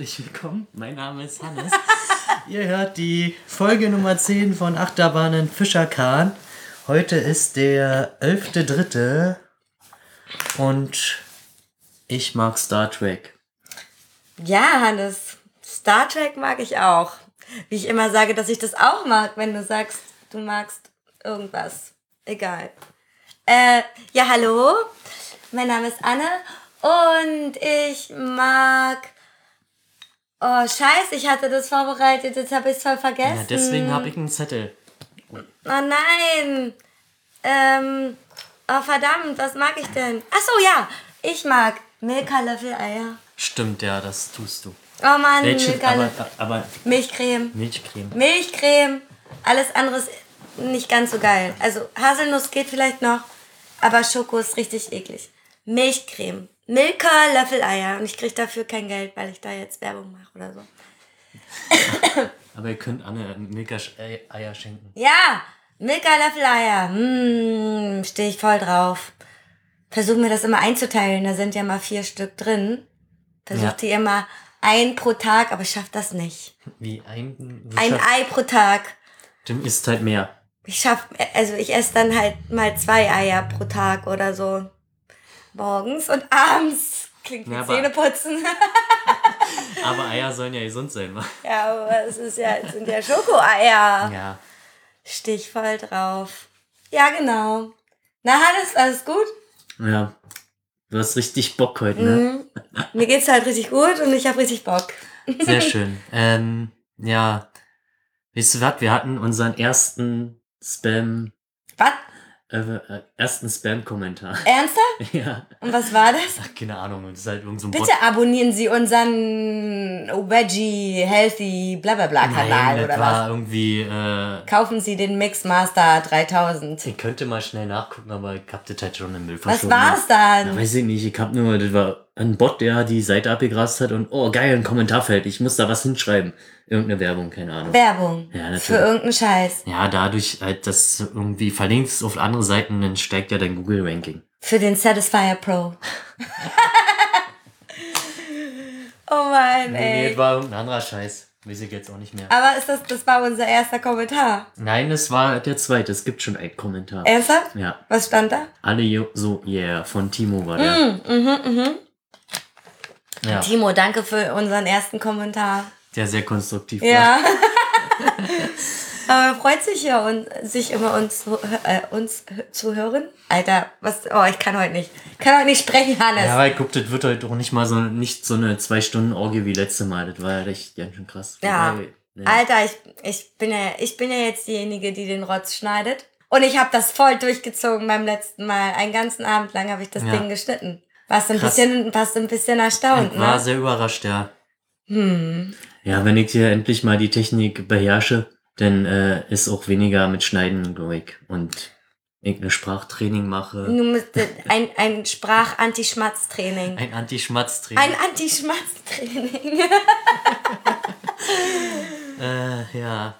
Herzlich willkommen, mein Name ist Hannes. Ihr hört die Folge Nummer 10 von Achterbahnen Fischerkahn. Heute ist der 11.3. und ich mag Star Trek. Ja, Hannes, Star Trek mag ich auch. Wie ich immer sage, dass ich das auch mag, wenn du sagst, du magst irgendwas. Egal. Äh, ja, hallo. Mein Name ist Anne und ich mag. Oh, scheiße, ich hatte das vorbereitet, jetzt habe ich es voll vergessen. Ja, deswegen habe ich einen Zettel. Oh nein. Ähm, oh verdammt, was mag ich denn? Ach so, ja. Ich mag Milka Löffel Eier. Stimmt, ja, das tust du. Oh Mann, Welche, Milka aber, aber Milchcreme. Milchcreme. Milchcreme. Alles andere ist nicht ganz so geil. Also Haselnuss geht vielleicht noch, aber Schoko ist richtig eklig. Milchcreme. Milka Löffeleier. Und ich krieg dafür kein Geld, weil ich da jetzt Werbung mache oder so. Aber ihr könnt Anne Milka-Eier schenken. Ja, Milka Löffeleier. Mmh, stehe ich voll drauf. Versuche mir das immer einzuteilen. Da sind ja mal vier Stück drin. Versucht Ja. die immer ein pro Tag, aber schafft das nicht. Wie ein... Ein Ei pro Tag. Dem isst halt mehr. Ich schaff, also ich esse dann halt mal zwei Eier pro Tag oder so. Morgens und abends. Klingt wie Ja, Zähneputzen. Aber Eier sollen ja gesund sein, wa? ja, aber es ist ja, es sind ja Schokoeier. Ja. Steh ich voll drauf. Ja, genau. Na, Hannes, alles gut? Ja. Du hast richtig Bock heute, ne? Mhm. Mir geht's halt richtig gut und ich hab richtig Bock. Sehr schön. ähm, ja. Weißt du was? Wir hatten unseren ersten Spam, Was? Äh, äh, ersten Spam-Kommentar. Ernsthaft? ja. Und was war das? Ach, keine Ahnung. Das ist halt irgend so ein Bitte abonnieren Sie unseren Veggie Healthy Blablabla Kanal Nein, das oder war was? irgendwie, äh, Kaufen Sie den Mixmaster 3000. ich könnte mal schnell nachgucken, aber ich hab das halt schon im Müll Was war's dann? weiß ich nicht, ich hab nur, das war ein Bot, der die Seite abgegrast hat und, oh geil, ein Kommentarfeld, ich muss da was hinschreiben. Irgendeine Werbung, keine Ahnung. Werbung. Ja, natürlich. Für irgendeinen Scheiß. Ja, dadurch halt, dass du irgendwie verlinkst auf andere Seiten, dann steigt ja dein Google-Ranking. Für den Satisfier Pro. oh Mann, Nee, nee, ey. das war irgendein anderer Scheiß. Weiß ich jetzt auch nicht mehr. Aber ist das, das war unser erster Kommentar. Nein, es war der zweite. Es gibt schon einen Kommentar. Ernsthaft? Ja. Was stand da? Alle jo so, yeah, von Timo war der. Mhm, mhm, mhm. Ja, Timo, danke für unseren ersten Kommentar. der sehr konstruktiv war. Ja. Aber er freut sich ja, und, sich immer uns, zu- äh, uns zu hören. Alter, was, oh, ich kann heute nicht. Ich kann heute nicht sprechen, Hannes. Ja, weil guck, das wird heute auch nicht mal so, nicht so eine zwei Stunden Orgie wie letzte Mal. Das war ja echt ganz schön krass. Ja. Wobei, ne. Alter, ich, ich, bin ja, ich bin ja jetzt diejenige, die den Rotz schneidet. Und ich habe das voll durchgezogen beim letzten Mal. Einen ganzen Abend lang habe ich das Ja. Ding geschnitten. Warst ein Krass. bisschen, warst ein bisschen erstaunt, Ich war ne? sehr überrascht, ja. Hm. Ja, wenn ich hier endlich mal die Technik beherrsche, dann äh, ist auch weniger mit Schneiden, glaube ich. Und irgendein Sprachtraining mache. Du musst ein, ein Sprach-Anti-Schmatz-Training. Ein Anti-Schmatz-Training. Ein Anti-Schmatz-Training. Äh, ja.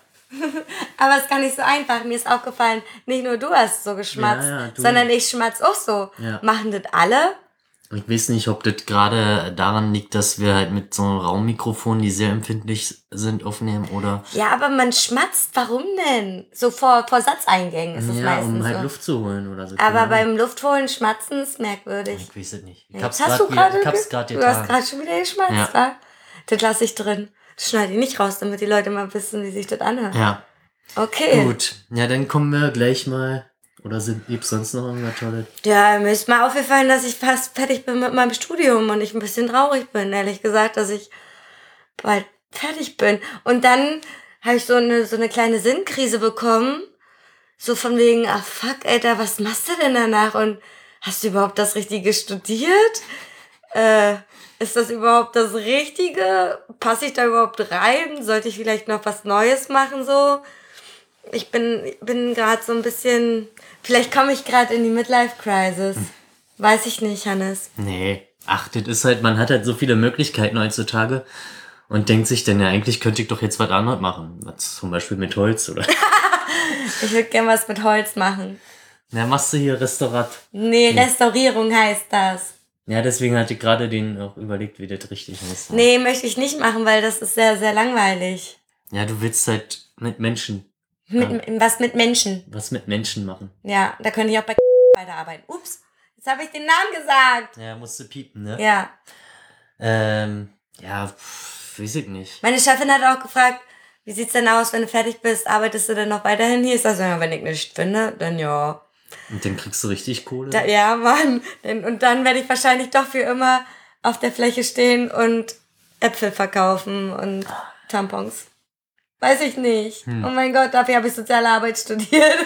Aber es ist gar nicht so einfach. Mir ist aufgefallen, nicht nur du hast so geschmatzt, Ja, ja, du. sondern ich schmatz auch so. Ja. Machen das alle? Ich weiß nicht, ob das gerade daran liegt, dass wir halt mit so einem Raummikrofon, die sehr empfindlich sind, aufnehmen oder Ja, aber man schmatzt. Warum denn? So vor, vor Satzeingängen ist es ja, meistens um halt so. Luft zu holen oder so. Aber beim Luftholen schmatzen ist merkwürdig. Ich weiß es nicht. Ich Jetzt hab's hast du gerade ge- Du hast gerade schon wieder geschmatzt, Ja. wa? Das lasse ich drin. Das schneide ich nicht raus, damit die Leute mal wissen, wie sich das anhört. Ja, Okay. gut. Ja, dann kommen wir gleich mal. Oder sind gibt's sonst noch irgendwas Tolles? Ja, mir ist mal aufgefallen, dass ich fast fertig bin mit meinem Studium und ich ein bisschen traurig bin, ehrlich gesagt, dass ich bald fertig bin. Und dann habe ich so eine, so eine kleine Sinnkrise bekommen. So von wegen, ah fuck, Alter, was machst du denn danach? Und hast du überhaupt das Richtige studiert? Äh, ist das überhaupt das Richtige? Passe ich da überhaupt rein? Sollte ich vielleicht noch was Neues machen so? Ich bin, bin gerade so ein bisschen, vielleicht komme ich gerade in die Midlife-Crisis. Weiß ich nicht, Hannes. Nee. Ach, das ist halt, man hat halt so viele Möglichkeiten heutzutage und denkt sich dann, ja, eigentlich könnte ich doch jetzt was anderes machen. Was zum Beispiel mit Holz oder. Ich würde gern was mit Holz machen. Na, machst du hier Restaurat. Nee, Restaurierung heißt das. Ja, deswegen hatte ich gerade den auch überlegt, wie das richtig ist. Nee, möchte ich nicht machen, weil das ist sehr, sehr langweilig. Ja, du willst halt mit Menschen. Mit, Was mit Menschen. Was mit Menschen machen. Ja, da könnte ich auch bei weiterarbeiten. Ups, jetzt habe ich den Namen gesagt. Ja, musste piepen, ne? Ja. Ähm, ja, pff, weiß ich nicht. Meine Chefin hat auch gefragt, wie sieht's denn aus, wenn du fertig bist? Arbeitest du denn noch weiterhin hier? Ich sag so, ja, wenn ich nicht finde, dann ja. Und dann kriegst du richtig Kohle? Da, ja, Mann. Und dann werde ich wahrscheinlich doch für immer auf der Fläche stehen und Äpfel verkaufen und Tampons. Weiß ich nicht. Hm. Oh mein Gott, dafür habe ich soziale Arbeit studiert.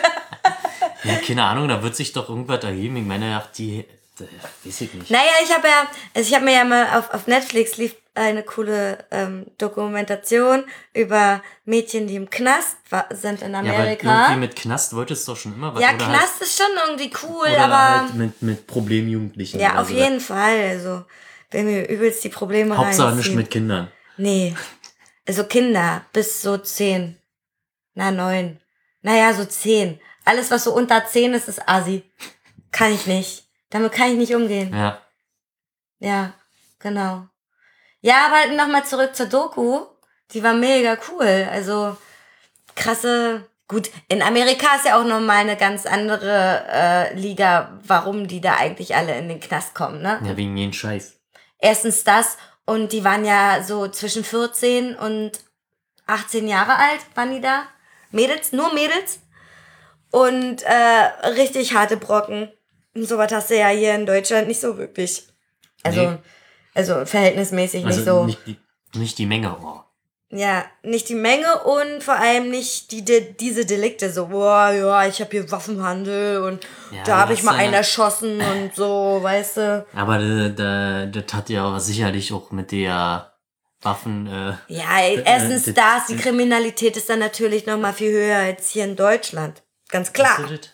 ja, keine Ahnung, da wird sich doch irgendwas ergeben. Ich meine, ach, die, das weiß ich nicht. Naja, ich habe ja, also ich habe mir ja mal auf, auf Netflix lief eine coole ähm, Dokumentation über Mädchen, die im Knast war, sind in Ja, Amerika. irgendwie mit Knast wolltest du doch schon immer was. Ja, Knast ist schon irgendwie cool, halt, aber halt mit, mit Problemjugendlichen. ja, auf so. jeden Fall. Also, wenn mir übelst die Probleme Hauptsache nicht mit Kindern. Nee. Also Kinder bis so zehn. Na, neun. Naja, so zehn. Alles, was so unter zehn ist, ist Asi. Kann ich nicht. Damit kann ich nicht umgehen. Ja. Ja, genau. Ja, aber nochmal zurück zur Doku. Die war mega cool. Also krasse. Gut, in Amerika ist ja auch nochmal eine ganz andere äh, Liga, warum die da eigentlich alle in den Knast kommen, ne? Ja, wegen jeden Scheiß. Erstens das und die waren ja so zwischen 14 und 18 Jahre alt, waren die da. Mädels, nur Mädels. Und äh, richtig harte Brocken. Und sowas hast du ja hier in Deutschland nicht so wirklich. Also, Nee. also verhältnismäßig Also nicht so. nicht, die, nicht die Menge. Oh. Ja, nicht die Menge und vor allem nicht die, die diese Delikte. So, boah, ja, ich habe hier Waffenhandel und Ja, da habe ich mal ist ja- einen erschossen und so, weißt du. Aber da, da, das hat ja sicherlich auch mit der Waffen. Äh, Ja, ey, erstens das- das, die Kriminalität ist dann natürlich noch mal viel höher als hier in Deutschland. Ganz klar. Ist das?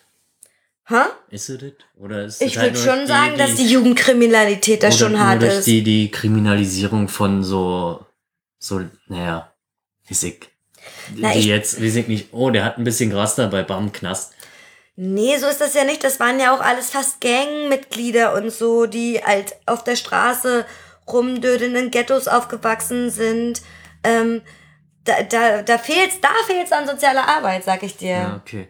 Ist es das? Oder ist Ich halt würde nur schon sagen, dass die Jugendkriminalität da schon hart durch ist. Die, die Kriminalisierung von so, so, naja, ich. Na, ich- jetzt, ich nicht, oh, der hat ein bisschen Gras dabei, bam, Knast. Nee, so ist das ja nicht. Das waren ja auch alles fast Gangmitglieder und so, die halt auf der Straße rumdödeln, in Ghettos aufgewachsen sind. Ähm, da, da, da fehlt's, da fehlt's an sozialer Arbeit, sag ich dir. Ja, okay.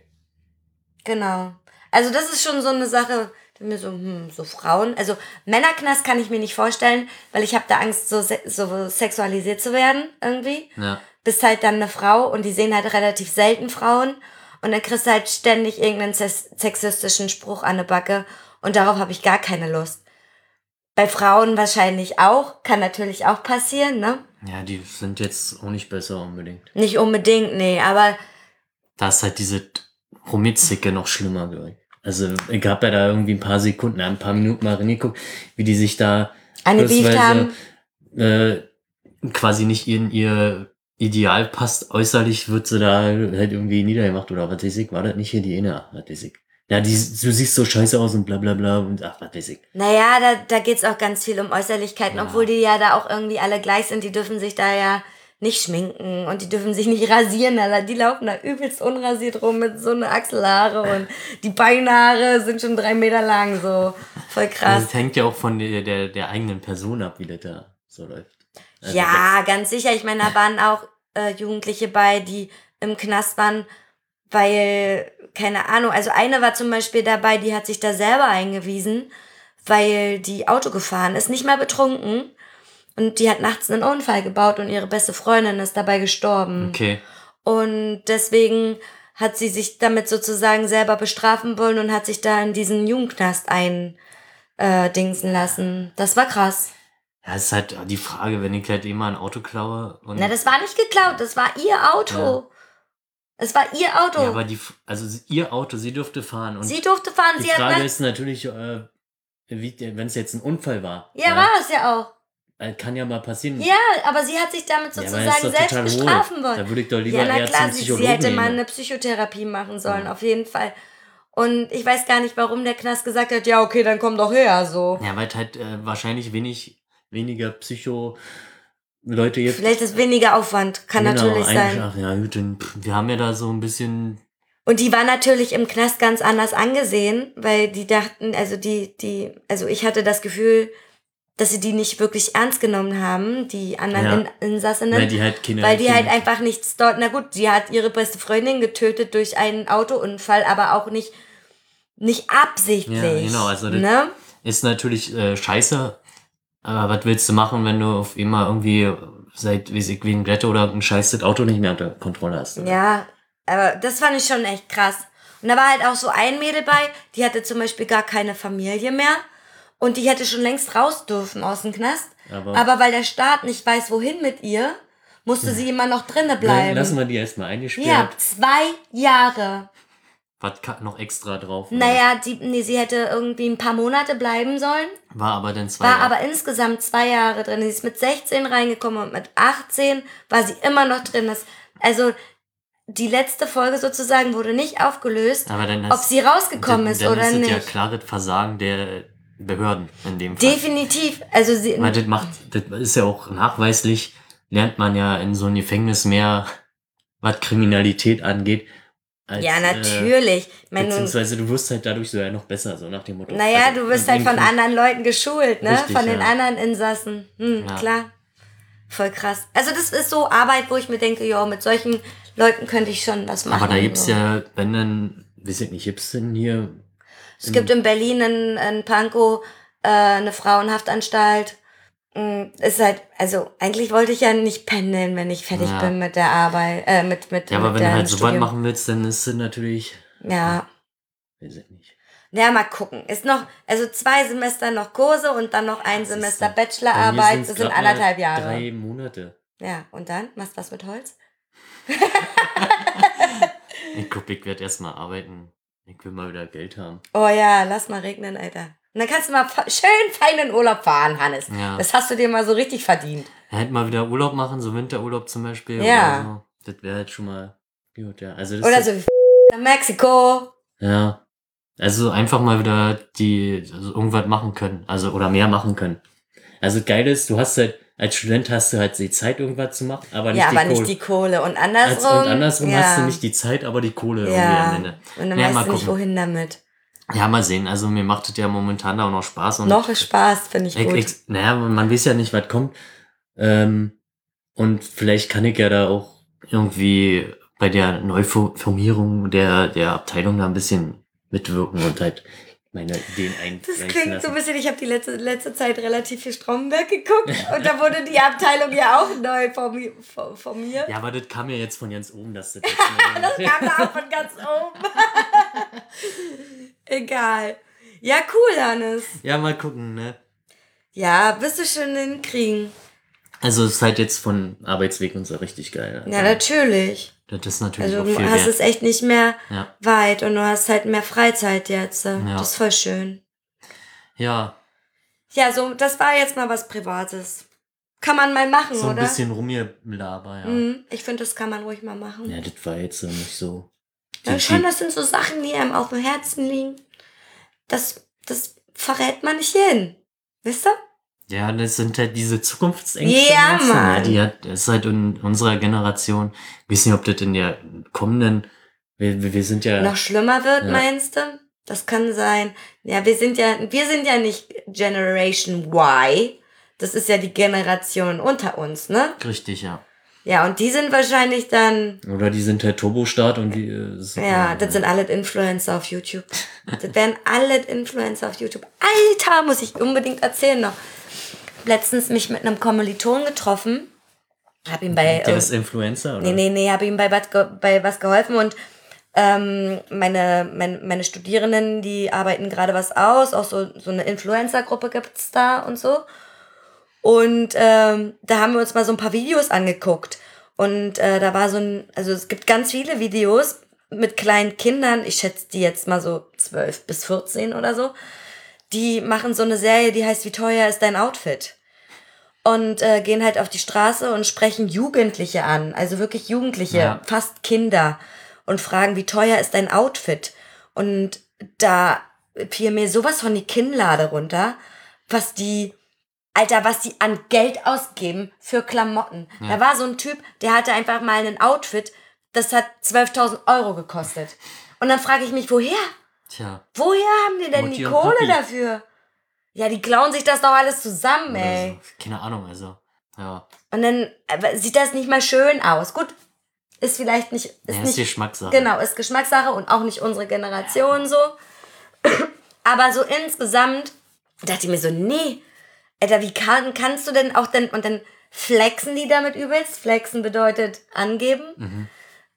Genau. Also das ist schon so eine Sache, mir so, hm, so Frauen, also Männerknast kann ich mir nicht vorstellen, weil ich habe da Angst, so, se so sexualisiert zu werden irgendwie. Ja. Bist halt dann eine Frau und die sehen halt relativ selten Frauen und dann kriegst du halt ständig irgendeinen sex- sexistischen Spruch an der Backe und darauf habe ich gar keine Lust. Bei Frauen wahrscheinlich auch, kann natürlich auch passieren, ne? Ja, die sind jetzt auch nicht besser unbedingt. Nicht unbedingt, nee, aber Da ist halt diese Rumizicke noch schlimmer, glaube. Also, ich habe ja da irgendwie ein paar Sekunden, ein paar Minuten mal reingeguckt, wie die sich da bloßweise, haben. äh, quasi nicht in ihr Ideal passt. Äußerlich wird sie da halt irgendwie niedergemacht oder was weiß ich. War das nicht hier die eine? Was weiß ich. Ja, die, du siehst so scheiße aus und bla bla bla und ach, was weiß ich. Naja, da, da geht's auch ganz viel um Äußerlichkeiten, Ja. obwohl die ja da auch irgendwie alle gleich sind. Die dürfen sich da ja nicht schminken und die dürfen sich nicht rasieren. Alter. Die laufen da übelst unrasiert rum mit so eine Achselhaare und die Beinhaare sind schon drei Meter lang, so voll Also, krass. das hängt ja auch von der, der, der eigenen Person ab, wie das da so läuft. Also, Ja, ganz sicher. Ich meine, da waren auch äh, Jugendliche bei, die im Knast waren, weil, keine Ahnung, also eine war zum Beispiel dabei, die hat sich da selber eingewiesen, weil die Auto gefahren ist, nicht mal betrunken. Und die hat nachts einen Unfall gebaut und ihre beste Freundin ist dabei gestorben. Okay. Und deswegen hat sie sich damit sozusagen selber bestrafen wollen und hat sich da in diesen Jugendknast ein äh, lassen. Das war krass. Ja, es ist halt die Frage, wenn ich halt immer ein Auto klaue und. Na, das war nicht geklaut, das war ihr Auto. Ja. Es war ihr Auto. ja, aber die, also ihr Auto, sie durfte fahren und sie durfte fahren, die sie hat Frage nach, ist natürlich, äh, wenn es jetzt ein Unfall war. Ja, war es ja auch. Äh, Kann ja mal passieren. Ja, aber sie hat sich damit Ja, sozusagen doch selbst bestrafen wollen. Da würde ich doch lieber Ja, na eher klar, sie, sie hätte mal eine Psychotherapie machen sollen, Ja. auf jeden Fall. Und ich weiß gar nicht, warum der Knast gesagt hat, ja, okay, dann komm doch her, so. Ja, weil es halt äh, wahrscheinlich wenig, weniger Psycho-Leute gibt. Vielleicht ist weniger Aufwand, kann Genau, natürlich sein. Ach ja, gut, dann, pff, wir haben ja da so ein bisschen. Und die war natürlich im Knast ganz anders angesehen, weil die dachten, also die, die, also ich hatte das Gefühl, dass sie die nicht wirklich ernst genommen haben, die anderen Ja. In Insassinnen. Weil die halt keine- Weil die halt einfach nichts dort, na gut, sie hat ihre beste Freundin getötet durch einen Autounfall, aber auch nicht, nicht absichtlich. Ja, genau, also das- ne? Ist natürlich äh, scheiße, aber was willst du machen, wenn du auf immer irgendwie seit, wie ich, wegen Glätte oder ein scheiß das Auto nicht mehr unter Kontrolle hast? oder? Ja, aber das fand ich schon echt krass. Und da war halt auch so ein Mädel bei, die hatte zum Beispiel gar keine Familie mehr und die hätte schon längst raus dürfen aus dem Knast. Aber- Aber, weil der Staat nicht weiß, wohin mit ihr, musste sie immer noch drinnen bleiben. lassen wir die erstmal eingesperrt. ja, zwei Jahre. Was noch extra drauf? oder? Naja, die, nee, sie hätte irgendwie ein paar Monate bleiben sollen. War aber dann zwei War Jahre. aber insgesamt zwei Jahre drin. Sie ist mit 16 reingekommen und mit 18 war sie immer noch drin. Das, also die letzte Folge sozusagen wurde nicht aufgelöst, Aber dann ob sie rausgekommen dann, ist dann oder ist es nicht. ja klares Versagen der Behörden in dem Fall. Definitiv. Also sie, Weil das macht, das ist ja auch nachweislich, lernt man ja in so einem Gefängnis mehr, was Kriminalität angeht. Als, ja, Äh, natürlich. Nun- beziehungsweise du wirst halt dadurch so ja noch besser, so nach dem Motto. naja, Also, du wirst halt von anderen Leuten geschult, ne? Richtig, von den ja. anderen Insassen. Hm, Ja. klar. Voll krass. Also das ist so Arbeit, wo ich mir denke, ja, mit solchen Leuten könnte ich schon was machen. Aber da gibt's so. ja, wenn dann, weiß ich nicht, gibt's denn hier, Es gibt in Berlin in, in Pankow äh, eine Frauenhaftanstalt. Mm, Ist halt, also eigentlich wollte ich ja nicht pendeln, wenn ich fertig Ja. bin mit der Arbeit, äh, mit, mit, ja, aber mit wenn du halt so Studium. machen willst, dann ist es natürlich, Ja. weiß ich nicht. Ja, mal gucken. Ist noch, also zwei Semester noch Kurse und dann noch ein Das Semester dann- Bachelorarbeit. Das sind anderthalb Jahre. Drei Monate. Ja, und dann? Machst du was mit Holz? Ich guck, ich werde erstmal arbeiten. Ich will mal wieder Geld haben. Oh ja, lass mal regnen, Alter. Und dann kannst du mal schön fein in Urlaub fahren, Hannes. Ja. Das hast du dir mal so richtig verdient. Halt mal wieder Urlaub machen, so Winterurlaub zum Beispiel. Ja. So. Das wäre halt schon mal gut, ja. Also das Oder so wie nach Mexiko. Ja. Also einfach mal wieder die also irgendwas machen können. Also oder mehr machen können. Also geil ist, du hast halt, als Student hast du halt die Zeit, irgendwas zu machen, aber nicht Ja, die aber Kohle. nicht die Kohle. Und Als, andersrum. und andersrum ja. hast du nicht die Zeit, aber die Kohle irgendwie am Ende. Und dann Ja, weißt du nicht, wohin damit. Ja, mal sehen. Also mir macht es ja momentan auch noch Spaß. Und Noch Spaß, finde ich Ich, gut. ich, naja, man weiß ja nicht, was kommt. Ähm, und vielleicht kann ich ja da auch irgendwie bei der Neuformierung der, der Abteilung da ein bisschen mitwirken und halt meine Ideen Das einfließen klingt so lassen. ein bisschen, ich habe die letzte, letzte Zeit relativ viel Stromberg geguckt und da wurde die Abteilung ja auch neu formi- for- formiert. Ja, aber das kam ja jetzt von ganz oben, dass das Das kam da auch von ganz oben. Egal. Ja, cool, Hannes. Ja, mal gucken, ne? Ja, wirst du schon hinkriegen. Also es ist halt jetzt von Arbeitsweg und so richtig geil. Ja, natürlich. Das ist natürlich Also auch du viel hast wert. es echt nicht mehr Ja. weit und du hast halt mehr Freizeit jetzt. Ja. Das ist voll schön. ja, Ja, so, das war jetzt mal was Privates. Kann man mal machen, so ein oder? bisschen rumgelaber, ja. Mhm, ich finde, das kann man ruhig mal machen. Ja, das war jetzt so nicht so. Ja, schon, das sind so Sachen, die einem auf dem Herzen liegen. Das, das verrät man nicht hin. Wisst ihr? Ja, das sind halt diese Zukunftsängste. Ja, weißt du, Mann. Ja, die hat, das ist halt in unserer Generation. Ich weiß nicht, ob das in der kommenden, wir, wir wir sind ja, Noch schlimmer wird, Ja. meinst du? Das kann sein. Ja, wir sind ja, wir sind ja nicht Generation Y. Das ist ja die Generation unter uns, ne? richtig, ja. Ja, und die sind wahrscheinlich dann, Oder die sind halt Turbostart und die, äh, ja, das sind alle Influencer auf YouTube. Das werden alle Influencer auf YouTube. Alter, muss ich unbedingt erzählen noch. Letztens mich mit einem Kommiliton getroffen. Hab ihm bei, Der ist Influencer, oder? Nee, nee, nee, habe ihm bei, bei was geholfen und ähm, meine, meine, meine Studierenden, die arbeiten gerade was aus, auch so, so eine Influencer-Gruppe gibt's da und so. Und ähm, da haben wir uns mal so ein paar Videos angeguckt. Und äh, da war so ein, also es gibt ganz viele Videos mit kleinen Kindern, ich schätze die jetzt mal so 12 bis 14 oder so, die machen so eine Serie, die heißt Wie teuer ist dein Outfit? und äh, gehen halt auf die Straße und sprechen Jugendliche an, also wirklich Jugendliche, Ja. fast Kinder und fragen, wie teuer ist dein Outfit? Und da fiel mir sowas von die Kinnlade runter, was die, Alter, was die an Geld ausgeben für Klamotten. Ja. Da war so ein Typ, der hatte einfach mal einen Outfit, das hat 12.000 Euro gekostet. Und dann frage ich mich, woher? Tja, Woher haben die denn Mutti die Kohle dafür? Ja, die klauen sich das doch alles zusammen, Oder ey. so. Keine Ahnung, also. Ja. Und dann äh, sieht das nicht mal schön aus. Gut, ist vielleicht nicht, ist ja, ist nicht Geschmackssache. Genau, ist Geschmackssache und auch nicht unsere Generation so. Aber so insgesamt dachte ich mir so, nee, Alter, wie kann, kannst du denn auch denn, und dann flexen die damit übelst. Flexen bedeutet angeben. Mhm.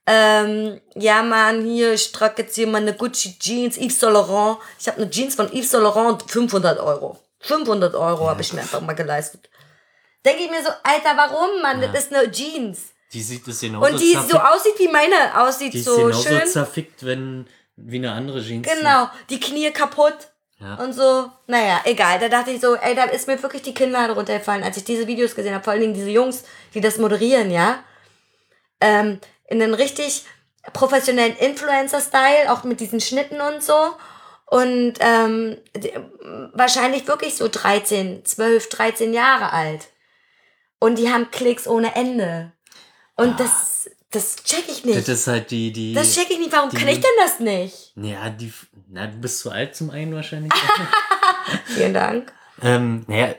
Ähm, ja, Mann, hier, ich trage jetzt hier meine Gucci Jeans, Yves Saint Laurent. Ich habe eine Jeans von Yves Saint Laurent, 500 Euro. 500 Euro habe ich mir einfach mal geleistet. Denke ich mir so, Alter, warum, Mann? Ja. Das ist eine Jeans. Die sieht es genauso Und die so aussieht, wie meine aussieht, Die ist so genauso schön. zerfickt, wenn, wie eine andere Jeans. Genau, die Knie kaputt Ja. und so. Naja, egal. Da dachte ich so, ey, da ist mir wirklich die Kinnlade runtergefallen, als ich diese Videos gesehen habe. Vor allen Dingen diese Jungs, die das moderieren, ja. Ähm, in einem richtig professionellen Influencer-Style, auch mit diesen Schnitten und so. Und ähm, wahrscheinlich wirklich so 13, 12, 13 Jahre alt. Und die haben Klicks ohne Ende. Und das, das check ich nicht. Das ist halt die, die. Das check ich nicht. Warum die- kann ich denn das nicht? ja, die. Na, du bist zu alt zum einen wahrscheinlich. Vielen Dank. ähm, naja,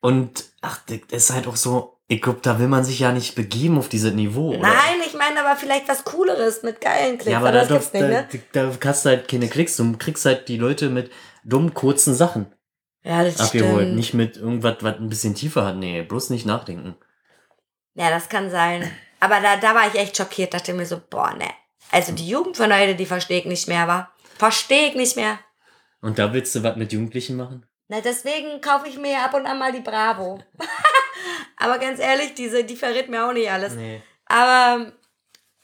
und ach, das ist halt auch so, ich glaube, da will man sich ja nicht begeben auf dieses Niveau. Oder? Nein, ich meine aber vielleicht was Cooleres mit geilen Klicks. Ja, aber aber da, das da, gibt's nicht, da, ne? da kannst du halt keine Klicks, du kriegst halt die Leute mit dummen, kurzen Sachen Ja, das abgeholt. stimmt. Nicht mit irgendwas, was ein bisschen tiefer hat. Nee, bloß nicht nachdenken. Ja, das kann sein. Aber da, da war ich echt schockiert. Dachte mir so, boah, ne. Also die Jugend von heute, die verstehe ich nicht mehr, wa? Verstehe ich nicht mehr. Und da willst du was mit Jugendlichen machen? Na, deswegen kaufe ich mir ab und an mal die Bravo. aber ganz ehrlich, diese, die verrät mir auch nicht alles. Nee. Aber,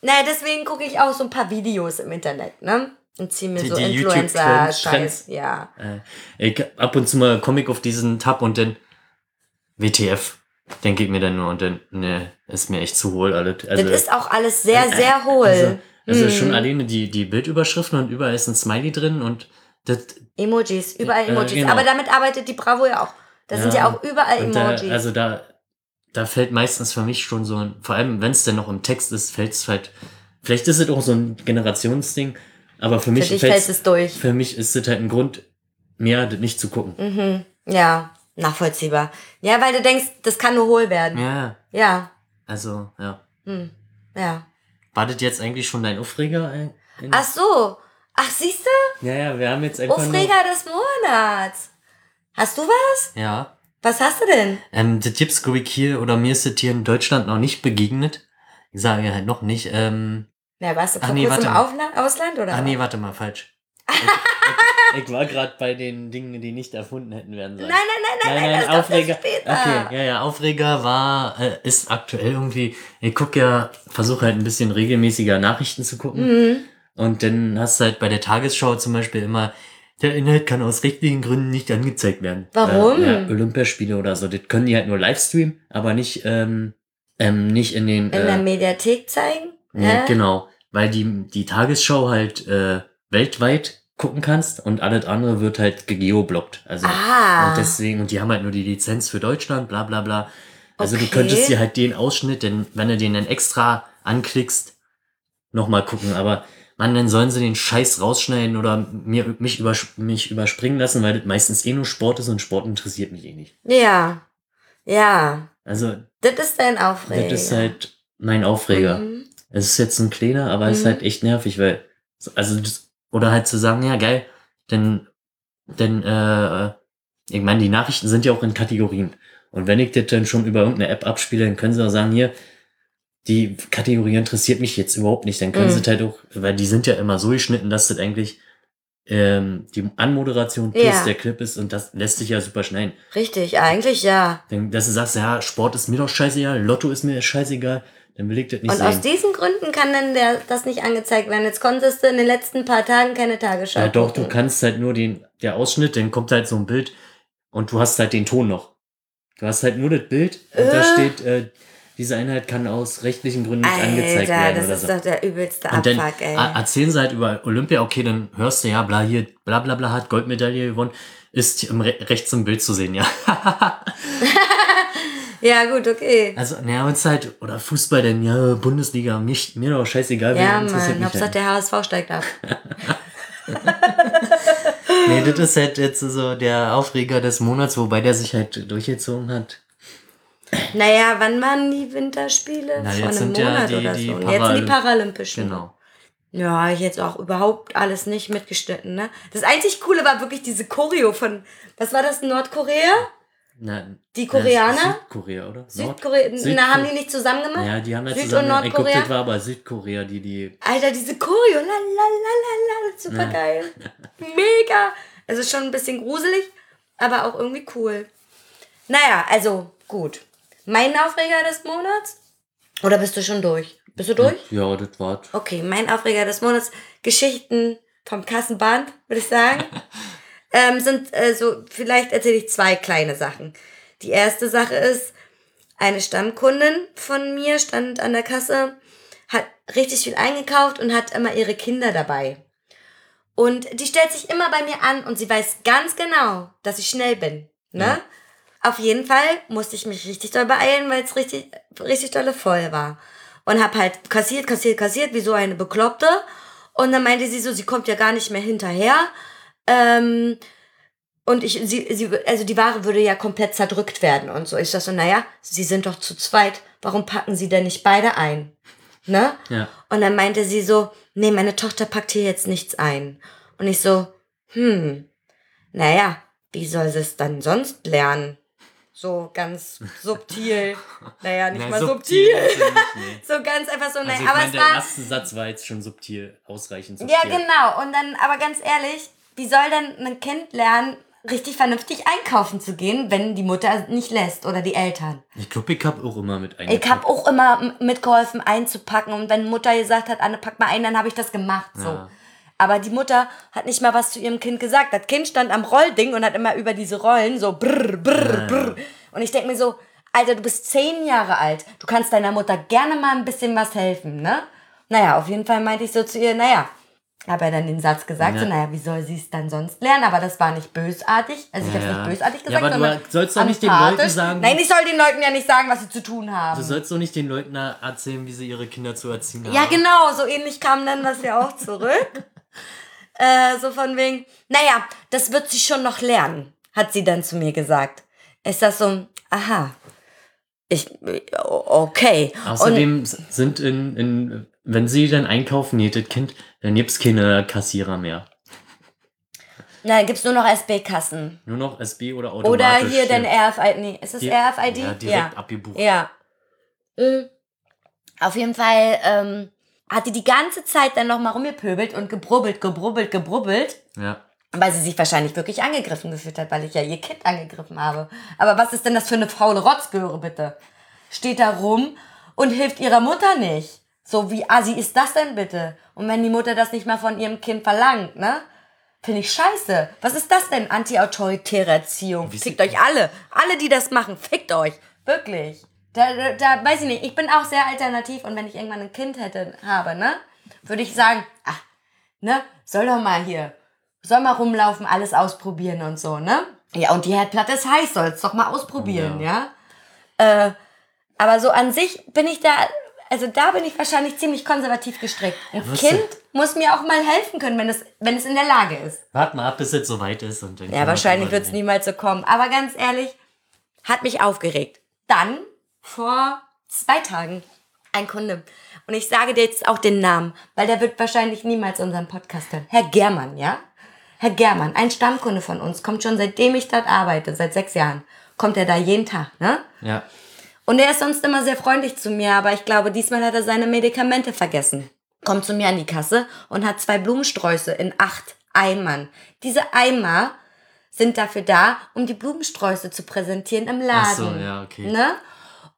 naja, deswegen gucke ich auch so ein paar Videos im Internet, ne? Und ziehe mir Die- so Influencer-Scheiß. Ja. Äh, ich, ab und zu mal komme ich auf diesen Tab und dann WTF, denke ich mir dann nur und dann, ne, ist mir echt zu hohl alles. Also, das ist auch alles sehr, äh, sehr hohl. Also, also Hm. schon alleine die, die Bildüberschriften und überall ist ein Smiley drin und das, Emojis, überall Äh, Emojis. genau. Aber damit arbeitet die Bravo ja auch. Da sind ja auch überall und da, Emojis. also da, da fällt meistens für mich schon so ein, vor allem wenn es denn noch im Text ist, fällt es halt, vielleicht ist es auch so ein Generationsding, aber für mich Für fällt es durch. für mich ist es halt ein Grund, mehr das nicht zu gucken. Mhm. Ja, nachvollziehbar. Ja, weil du denkst, das kann nur hohl werden. Ja, Ja. also, ja. Hm. Ja. War das jetzt eigentlich schon dein Aufreger? Ach so. Ach, siehst du? Ja, ja, wir haben jetzt einfach Aufreger des Monats. Hast du was? Ja. Was hast du denn? Ähm, das glaube ich, hier, oder mir ist das hier in Deutschland noch nicht begegnet. Ich sage ja halt noch nicht. Ähm, Na, warst du Ach vor nee, kurzem im warte Aufla- Ausland oder? ah, nee, warte mal, falsch. Ich, ich, war gerade bei den Dingen, die nicht erfunden hätten werden sollen. Nein, nein, nein, nein, nein, das kommt Aufreger. Okay, ja, ja, Aufreger war, äh, ist aktuell irgendwie, ich gucke ja, versuche halt ein bisschen regelmäßiger Nachrichten zu gucken. Mhm. Und dann hast du halt bei der Tagesschau zum Beispiel immer, der Inhalt kann aus rechtlichen Gründen nicht angezeigt werden. Warum? Äh, ja, Olympiaspiele oder so, das können die halt nur live streamen, aber nicht, ähm, ähm, nicht in den, In der äh, Mediathek zeigen? nee, Hä? genau, weil die, die Tagesschau halt, äh, weltweit gucken kannst und alles andere wird halt gegeoblockt. Also, Ah. und deswegen, und die haben halt nur die Lizenz für Deutschland, bla, bla, bla. Also Okay. du könntest dir halt den Ausschnitt, denn wenn du den dann extra anklickst, nochmal gucken, aber Mann, dann sollen sie den Scheiß rausschneiden oder mir, mich, übers mich überspringen lassen, weil das meistens eh nur Sport ist und Sport interessiert mich eh nicht. Ja. Ja. Also, Das ist dein Aufreger. das ist halt mein Aufreger. Mhm. Es ist jetzt ein kleiner, aber es ist Mhm. halt echt nervig, weil, also, das, oder halt zu sagen, ja, geil, denn, denn, äh, ich meine, die Nachrichten sind ja auch in Kategorien. Und wenn ich das dann schon über irgendeine App abspiele, dann können sie auch sagen, hier, die Kategorie interessiert mich jetzt überhaupt nicht. Dann können Mhm. sie halt auch, weil die sind ja immer so geschnitten, dass das eigentlich ähm, die Anmoderation plus Ja. der Clip ist und das lässt sich ja super schneiden. Richtig, eigentlich ja. Dann, dass du sagst, ja, Sport ist mir doch scheißegal, Lotto ist mir scheißegal, dann will ich das nicht Und sehen. aus diesen Gründen kann dann der, das nicht angezeigt werden. Jetzt konntest du in den letzten paar Tagen keine Tagesschau Ja, doch, du gucken. kannst halt nur den, der Ausschnitt, dann kommt halt so ein Bild und du hast halt den Ton noch. Du hast halt nur das Bild und da Äh. steht, äh, diese Einheit kann aus rechtlichen Gründen nicht angezeigt Alter, werden das oder ist so. doch der übelste Und dann Abfuck, ey. a- erzählen sie halt über Olympia, okay, dann hörst du ja, bla, hier, bla, bla, bla, hat Goldmedaille gewonnen, ist im Re rechts im Bild zu sehen, ja. Ja, gut, okay. also, naja, und halt, oder Fußball, denn ja, Bundesliga, mich, mir doch scheißegal, Ja, interessiert Mann, mich halt. der HSV steigt ab. nee, das ist halt jetzt so der Aufreger des Monats, wobei der sich halt durchgezogen hat. Naja, wann waren die Winterspiele? Na, Vor einem sind ja Monat die- oder so. Und jetzt sind die Paralymp- Paralympischen. Genau. Ja, ich jetzt auch überhaupt alles nicht mitgeschnitten, ne? Das einzig Coole war wirklich diese Choreo von, was war das, Nordkorea? Na, Die Koreaner? Na, Südkorea, oder? Südkorea, Südko- na, haben die nicht zusammen gemacht? Ja, die haben ja Süd- zusammen. und Ich glaube, Nordkorea? das war aber Südkorea, die die. Alter, diese Choreo, la la la la la, super geil. Mega. Also schon ein bisschen gruselig, aber auch irgendwie cool. Naja, also gut. Mein Aufreger des Monats? Oder bist du schon durch? Bist du durch? Ja, das war's. Okay, mein Aufreger des Monats, Geschichten vom Kassenband, würde ich sagen. ähm, sind äh, so, vielleicht erzähle ich zwei kleine Sachen. Die erste Sache ist, eine Stammkundin von mir stand an der Kasse, hat richtig viel eingekauft und hat immer ihre Kinder dabei. Und die stellt sich immer bei mir an und sie weiß ganz genau, dass ich schnell bin. Ne? Ja. Auf jeden Fall musste ich mich richtig doll beeilen, weil es richtig, richtig dolle voll war. Und hab halt kassiert, kassiert, kassiert, wie so eine Bekloppte. Und dann meinte sie so, sie kommt ja gar nicht mehr hinterher. Ähm, und ich, sie, sie, also die Ware würde ja komplett zerdrückt werden und so. Ich sag so, naja, sie sind doch zu zweit. Warum packen sie denn nicht beide ein? Ne? Ja. Und dann meinte sie so, nee, meine Tochter packt hier jetzt nichts ein. Und ich so, hm, naja, wie soll sie es dann sonst lernen? So ganz subtil. Naja, nicht Na, mal subtil. er nicht, nee. So ganz einfach so, Also nein, aber meine, es der war. erste Satz war jetzt schon subtil, ausreichend subtil. Ja, genau. Und dann, aber ganz ehrlich, wie soll denn ein Kind lernen, richtig vernünftig einkaufen zu gehen, wenn die Mutter nicht lässt oder die Eltern? Ich glaube, ich hab auch immer mit Ich habe auch immer mitgeholfen einzupacken und wenn Mutter gesagt hat, Anne, pack mal ein, dann habe ich das gemacht. So. Ja. Aber die Mutter hat nicht mal was zu ihrem Kind gesagt. Das Kind stand am Rollding und hat immer über diese Rollen so brr, brr, Ja. brr. Und ich denk mir so, Alter, du bist zehn Jahre alt. Du kannst deiner Mutter gerne mal ein bisschen was helfen, ne? Naja, auf jeden Fall meinte ich so zu ihr, naja, habe ja dann den Satz gesagt, Ja. so, naja, wie soll sie es dann sonst lernen? Aber das war nicht bösartig. Also ich Ja, habe ja. nicht bösartig Ja, gesagt, aber du sondern sollst doch nicht den Leuten sagen- Nein, ich soll den Leuten ja nicht sagen, was sie zu tun haben. Du sollst doch nicht den Leuten erzählen, wie sie ihre Kinder zu erziehen haben. Ja, genau, so ähnlich kam dann das ja auch zurück. äh, so von wegen, naja, das wird sie schon noch lernen, hat sie dann zu mir gesagt. Ist das so, aha. Ich, okay. Und, Außerdem sind in, in, wenn sie dann einkaufen, jedes Kind, dann gibt's keine Kassierer mehr. na, gibt's nur noch SB-Kassen. Nur noch SB oder Oder automatisch. hier den RFID, nee, ist das Die- RFID? Ja, direkt abgebucht. Ja. Mhm. Auf jeden Fall ähm, hat die die ganze Zeit dann noch mal rumgepöbelt und gebrubbelt, gebrubbelt, gebrubbelt. Ja. Weil sie sich wahrscheinlich wirklich angegriffen gefühlt hat, weil ich ja ihr Kind angegriffen habe. Aber was ist denn das für eine faule Rotzgöre, bitte? Steht da rum und hilft ihrer Mutter nicht. So wie assi ist das denn bitte? Und wenn die Mutter das nicht mal von ihrem Kind verlangt, ne? Finde ich scheiße. Was ist das denn? Anti-autoritäre Erziehung. Wie Fickt sie- euch alle. Alle, die das machen, fickt euch. Wirklich. Da, da, weiß ich nicht. Ich bin auch sehr alternativ und wenn ich irgendwann ein Kind hätte, habe, ne? Würde ich sagen, ach, ne? Soll doch mal hier soll mal rumlaufen, alles ausprobieren und so, ne? Ja, und die Herdplatte ist heiß, soll's doch mal ausprobieren, ja? Äh, aber so an sich bin ich da, also da bin ich wahrscheinlich ziemlich konservativ gestrickt. Ein was Kind muss mir auch mal helfen können, wenn es, wenn es in der Lage ist. Warte mal ab, bis es soweit ist. Und dann Ja, wahrscheinlich wird's reden. niemals so kommen. Aber ganz ehrlich, hat mich aufgeregt. Dann, vor zwei Tagen, ein Kunde. Und ich sage dir jetzt auch den Namen, weil der wird wahrscheinlich niemals unseren Podcast hören. Herr Germann, ja? Herr Germann, ein Stammkunde von uns, kommt schon seitdem ich dort arbeite, seit sechs Jahren, kommt er da jeden Tag, ne? Ja. Und er ist sonst immer sehr freundlich zu mir, aber ich glaube, diesmal hat er seine Medikamente vergessen. Kommt zu mir an die Kasse und hat zwei Blumensträuße in acht Eimern. Diese Eimer sind dafür da, um die Blumensträuße zu präsentieren im Laden. Ach so, ja, okay. Ne?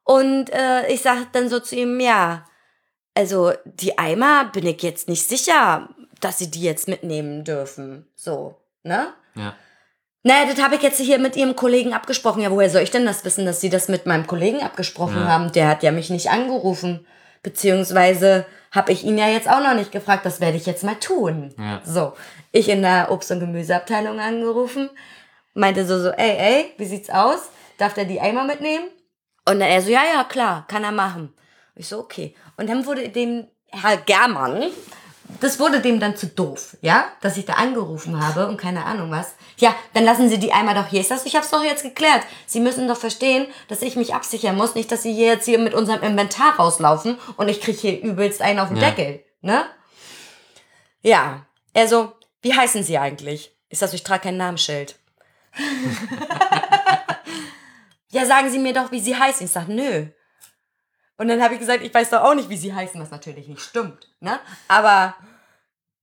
Und äh, ich sage dann so zu ihm, ja, also die Eimer bin ich jetzt nicht sicher, dass sie die jetzt mitnehmen dürfen. So, ne? Ja. Naja, das habe ich jetzt hier mit ihrem Kollegen abgesprochen. Ja, woher soll ich denn das wissen, dass sie das mit meinem Kollegen abgesprochen Ja. haben? Der hat ja mich nicht angerufen. Beziehungsweise habe ich ihn ja jetzt auch noch nicht gefragt. Das werde ich jetzt mal tun. Ja. So, ich in der Obst- und Gemüseabteilung angerufen. Meinte so, so, ey, ey, wie sieht's aus? Darf der die Eimer mitnehmen? Und er so, ja, ja, klar, kann er machen. Ich so, okay. Und dann wurde dem Herr Germann, das wurde dem dann zu doof, ja, dass ich da angerufen habe und keine Ahnung was. Ja, dann lassen Sie die einmal doch hier. Ich sag, ich hab's doch jetzt geklärt. Sie müssen doch verstehen, dass ich mich absichern muss, nicht, dass Sie hier jetzt hier mit unserem Inventar rauslaufen und ich krieg hier übelst einen auf den Ja. Deckel, ne? Ja, also, wie heißen Sie eigentlich? Ich sag, ich trage kein Namensschild. ja, sagen Sie mir doch, wie Sie heißen. Ich sag, nö. Und dann habe ich gesagt, ich weiß doch auch nicht, wie Sie heißen, was natürlich nicht stimmt, ne? Aber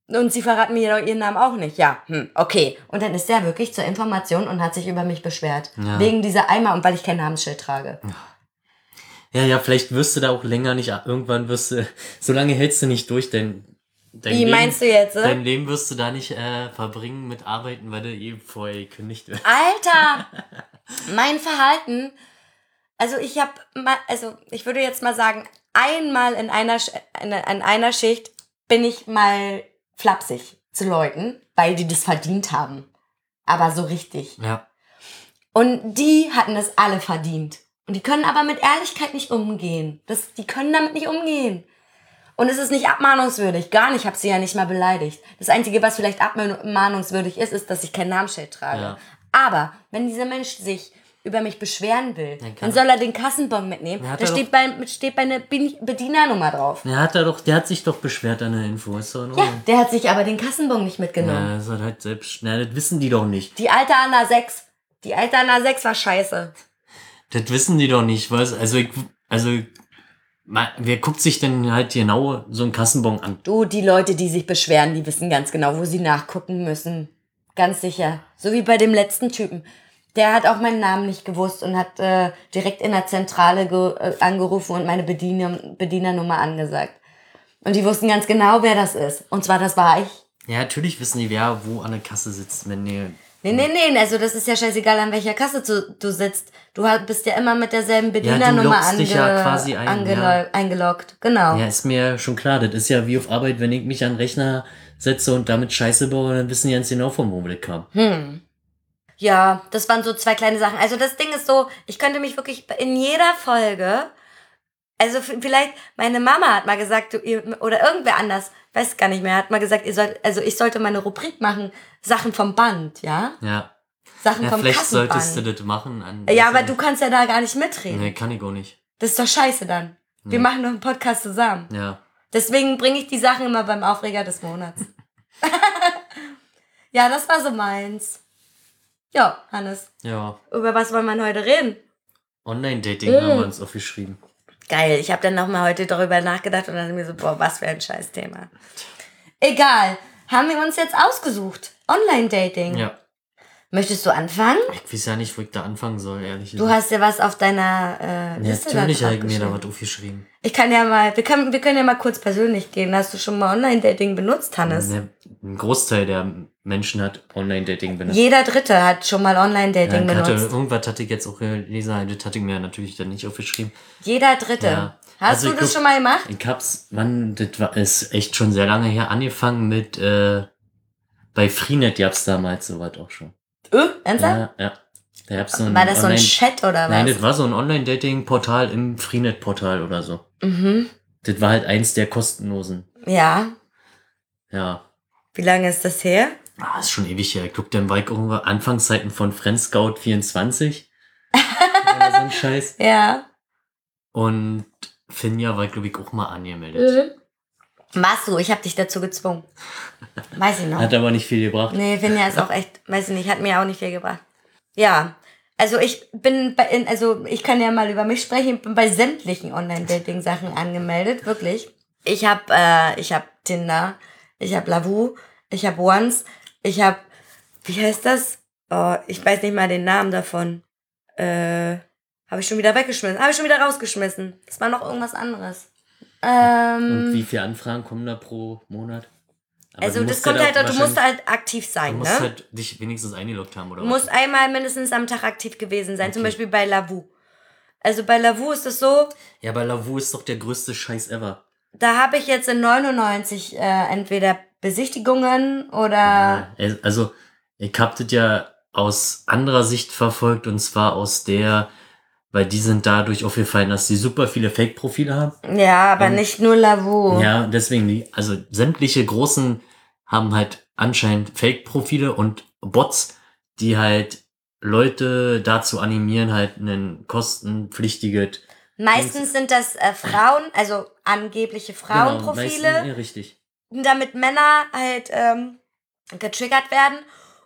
und Sie verraten mir doch Ihren Namen auch nicht. Ja, hm, okay. Und dann ist der wirklich zur Information und hat sich über mich beschwert. Ja. Wegen dieser Eimer und weil ich kein Namensschild trage. Ja, ja, vielleicht wirst du da auch länger nicht, irgendwann wirst du, so lange hältst du nicht durch, dein, dein Wie Leben, meinst du jetzt? Äh? Dein Leben wirst du da nicht äh, verbringen mit Arbeiten, weil du eh vorher gekündigt wirst. Alter, mein Verhalten. Also ich habe mal, also ich würde jetzt mal sagen, einmal in einer in, in einer Schicht bin ich mal flapsig zu Leuten, weil die das verdient haben. Aber so richtig. Ja. Und die hatten es alle verdient. Und die können aber mit Ehrlichkeit nicht umgehen. Das, die können damit nicht umgehen. Und es ist nicht abmahnungswürdig. Gar nicht. Ich habe sie ja nicht mal beleidigt. Das Einzige, was vielleicht abmahnungswürdig ist, ist, dass ich kein Namensschild trage. Ja. Aber wenn dieser Mensch sich über mich beschweren will, Dann dann, soll er den Kassenbon mitnehmen. Da er steht, bei, steht Bedien- Bedienernummer drauf. Der hat, da doch, der hat sich doch beschwert an der Info. Ist doch Ja, der hat sich aber den Kassenbon nicht mitgenommen. Ja, das hat halt selbst, na, das wissen die doch nicht. Die alte Anna 6. Die alte Anna 6 war scheiße. Das wissen die doch nicht, was? Also, ich, also, ma- wer guckt sich denn halt genau so einen Kassenbon an? Du, die Leute, die sich beschweren, die wissen ganz genau, wo sie nachgucken müssen. Ganz sicher. So wie bei dem letzten Typen. Der hat auch meinen Namen nicht gewusst und hat äh, direkt in der Zentrale ge äh, angerufen und meine Bediener Bedienernummer angesagt. Und die wussten ganz genau, wer das ist. Und zwar, das war ich. Ja, natürlich wissen die, wer wo an der Kasse sitzt, wenn die. Nee, nee, nee, also das ist ja scheißegal, an welcher Kasse du, du sitzt. Du bist ja immer mit derselben Bedienernummer loggst dich ja quasi ein, angelo- ja. eingeloggt. Genau. Ja, ist mir schon klar. Das ist ja wie auf Arbeit, wenn ich mich an den Rechner setze und damit Scheiße baue, dann wissen die ganz genau, wo das kam. Hm. Ja, das waren so zwei kleine Sachen. Also das Ding ist so, ich könnte mich wirklich in jeder Folge, also vielleicht, meine Mama hat mal gesagt, du, ihr, oder irgendwer anders, weiß gar nicht mehr, hat mal gesagt, ihr sollt, also ich sollte mal eine Rubrik machen, Sachen vom Band, ja? Ja. Sachen Ja, vom vielleicht solltest du Kassenband. das machen. An, Ja, aber du kannst ja da gar nicht mitreden. Nee, kann ich auch nicht. Das ist doch scheiße dann. Wir Nee. machen doch einen Podcast zusammen. Ja. Deswegen bringe ich die Sachen immer beim Aufreger des Monats. ja, das war so meins. Ja, Hannes. Ja. Über was wollen wir heute reden? Online-Dating Mm. haben wir uns aufgeschrieben. Geil, ich habe dann nochmal heute darüber nachgedacht und dann mir so, boah, was für ein Scheißthema. Egal, haben wir uns jetzt ausgesucht. Online-Dating. Ja. Möchtest du anfangen? Ich weiß ja nicht, wo ich da anfangen soll, ehrlich Du gesagt. hast ja was auf deiner äh, Ja, Liste natürlich da habe ich mir da was aufgeschrieben. Ich kann ja mal, wir können, wir können ja mal kurz persönlich gehen. Hast du schon mal Online-Dating benutzt, Hannes? Ne, Ein Großteil der Menschen hat Online-Dating benutzt. Jeder Dritte hat schon mal Ja, Online-Dating hatte, benutzt. irgendwas hatte ich jetzt auch gelesen, das hatte ich mir natürlich dann nicht aufgeschrieben. Jeder Dritte. Ja. Hast Also du das glaub- schon mal gemacht? Ich hab's, Mann, das war, ist echt schon sehr lange her, angefangen mit, äh, bei Freenet gab's damals sowas auch schon. Äh, ernsthaft? Ja, ja. Da gab's so ein War das so ein Online- Chat oder was? Nein, das war so ein Online-Dating-Portal im Freenet-Portal oder so. mhm. Das war halt eins der kostenlosen. Ja. Ja. Wie lange ist das her? Ah, ist schon ewig her. Ich glaub, dann war ich irgendwo Anfangszeiten von Friendscout 24. oder so ein Scheiß. Ja. Und Finja war, glaube ich, auch mal angemeldet. Mhm. Machst du, ich habe dich dazu gezwungen. Weiß ich noch. Hat aber nicht viel gebracht. Nee, Finja ist auch echt, weiß ich nicht, hat mir auch nicht viel gebracht. Ja. Also ich bin bei, also ich kann ja mal über mich sprechen, ich bin bei sämtlichen Online-Dating-Sachen angemeldet, wirklich. Ich habe äh, ich habe Tinder, ich habe Lavu, ich habe Once, ich habe, wie heißt das? Oh, ich weiß nicht mal den Namen davon. Äh, habe ich schon wieder weggeschmissen, habe ich schon wieder rausgeschmissen. Das war noch irgendwas anderes. Ähm, Und wie viele Anfragen kommen da pro Monat? Aber also du das kommt halt, du musst halt aktiv sein, Du ne? musst halt dich wenigstens eingeloggt haben, oder Du was? musst einmal mindestens am Tag aktiv gewesen sein, zum Okay. Beispiel bei Lavu. Also bei Lavu ist es so, Ja, aber Lavu ist doch der größte Scheiß ever. da habe ich jetzt in 99 äh, entweder Besichtigungen oder Ja, also, ich hab das ja aus anderer Sicht verfolgt und zwar aus der, weil die sind dadurch aufgefallen, dass sie super viele Fake-Profile haben. Ja, aber nicht nur Lavu. Ja, deswegen, die, also sämtliche großen haben halt anscheinend Fake-Profile und Bots, die halt Leute dazu animieren, halt ein kostenpflichtiges Meistens sind das äh, Frauen, also angebliche Frauenprofile, Genau, meistens- ja, richtig. damit Männer halt ähm, getriggert werden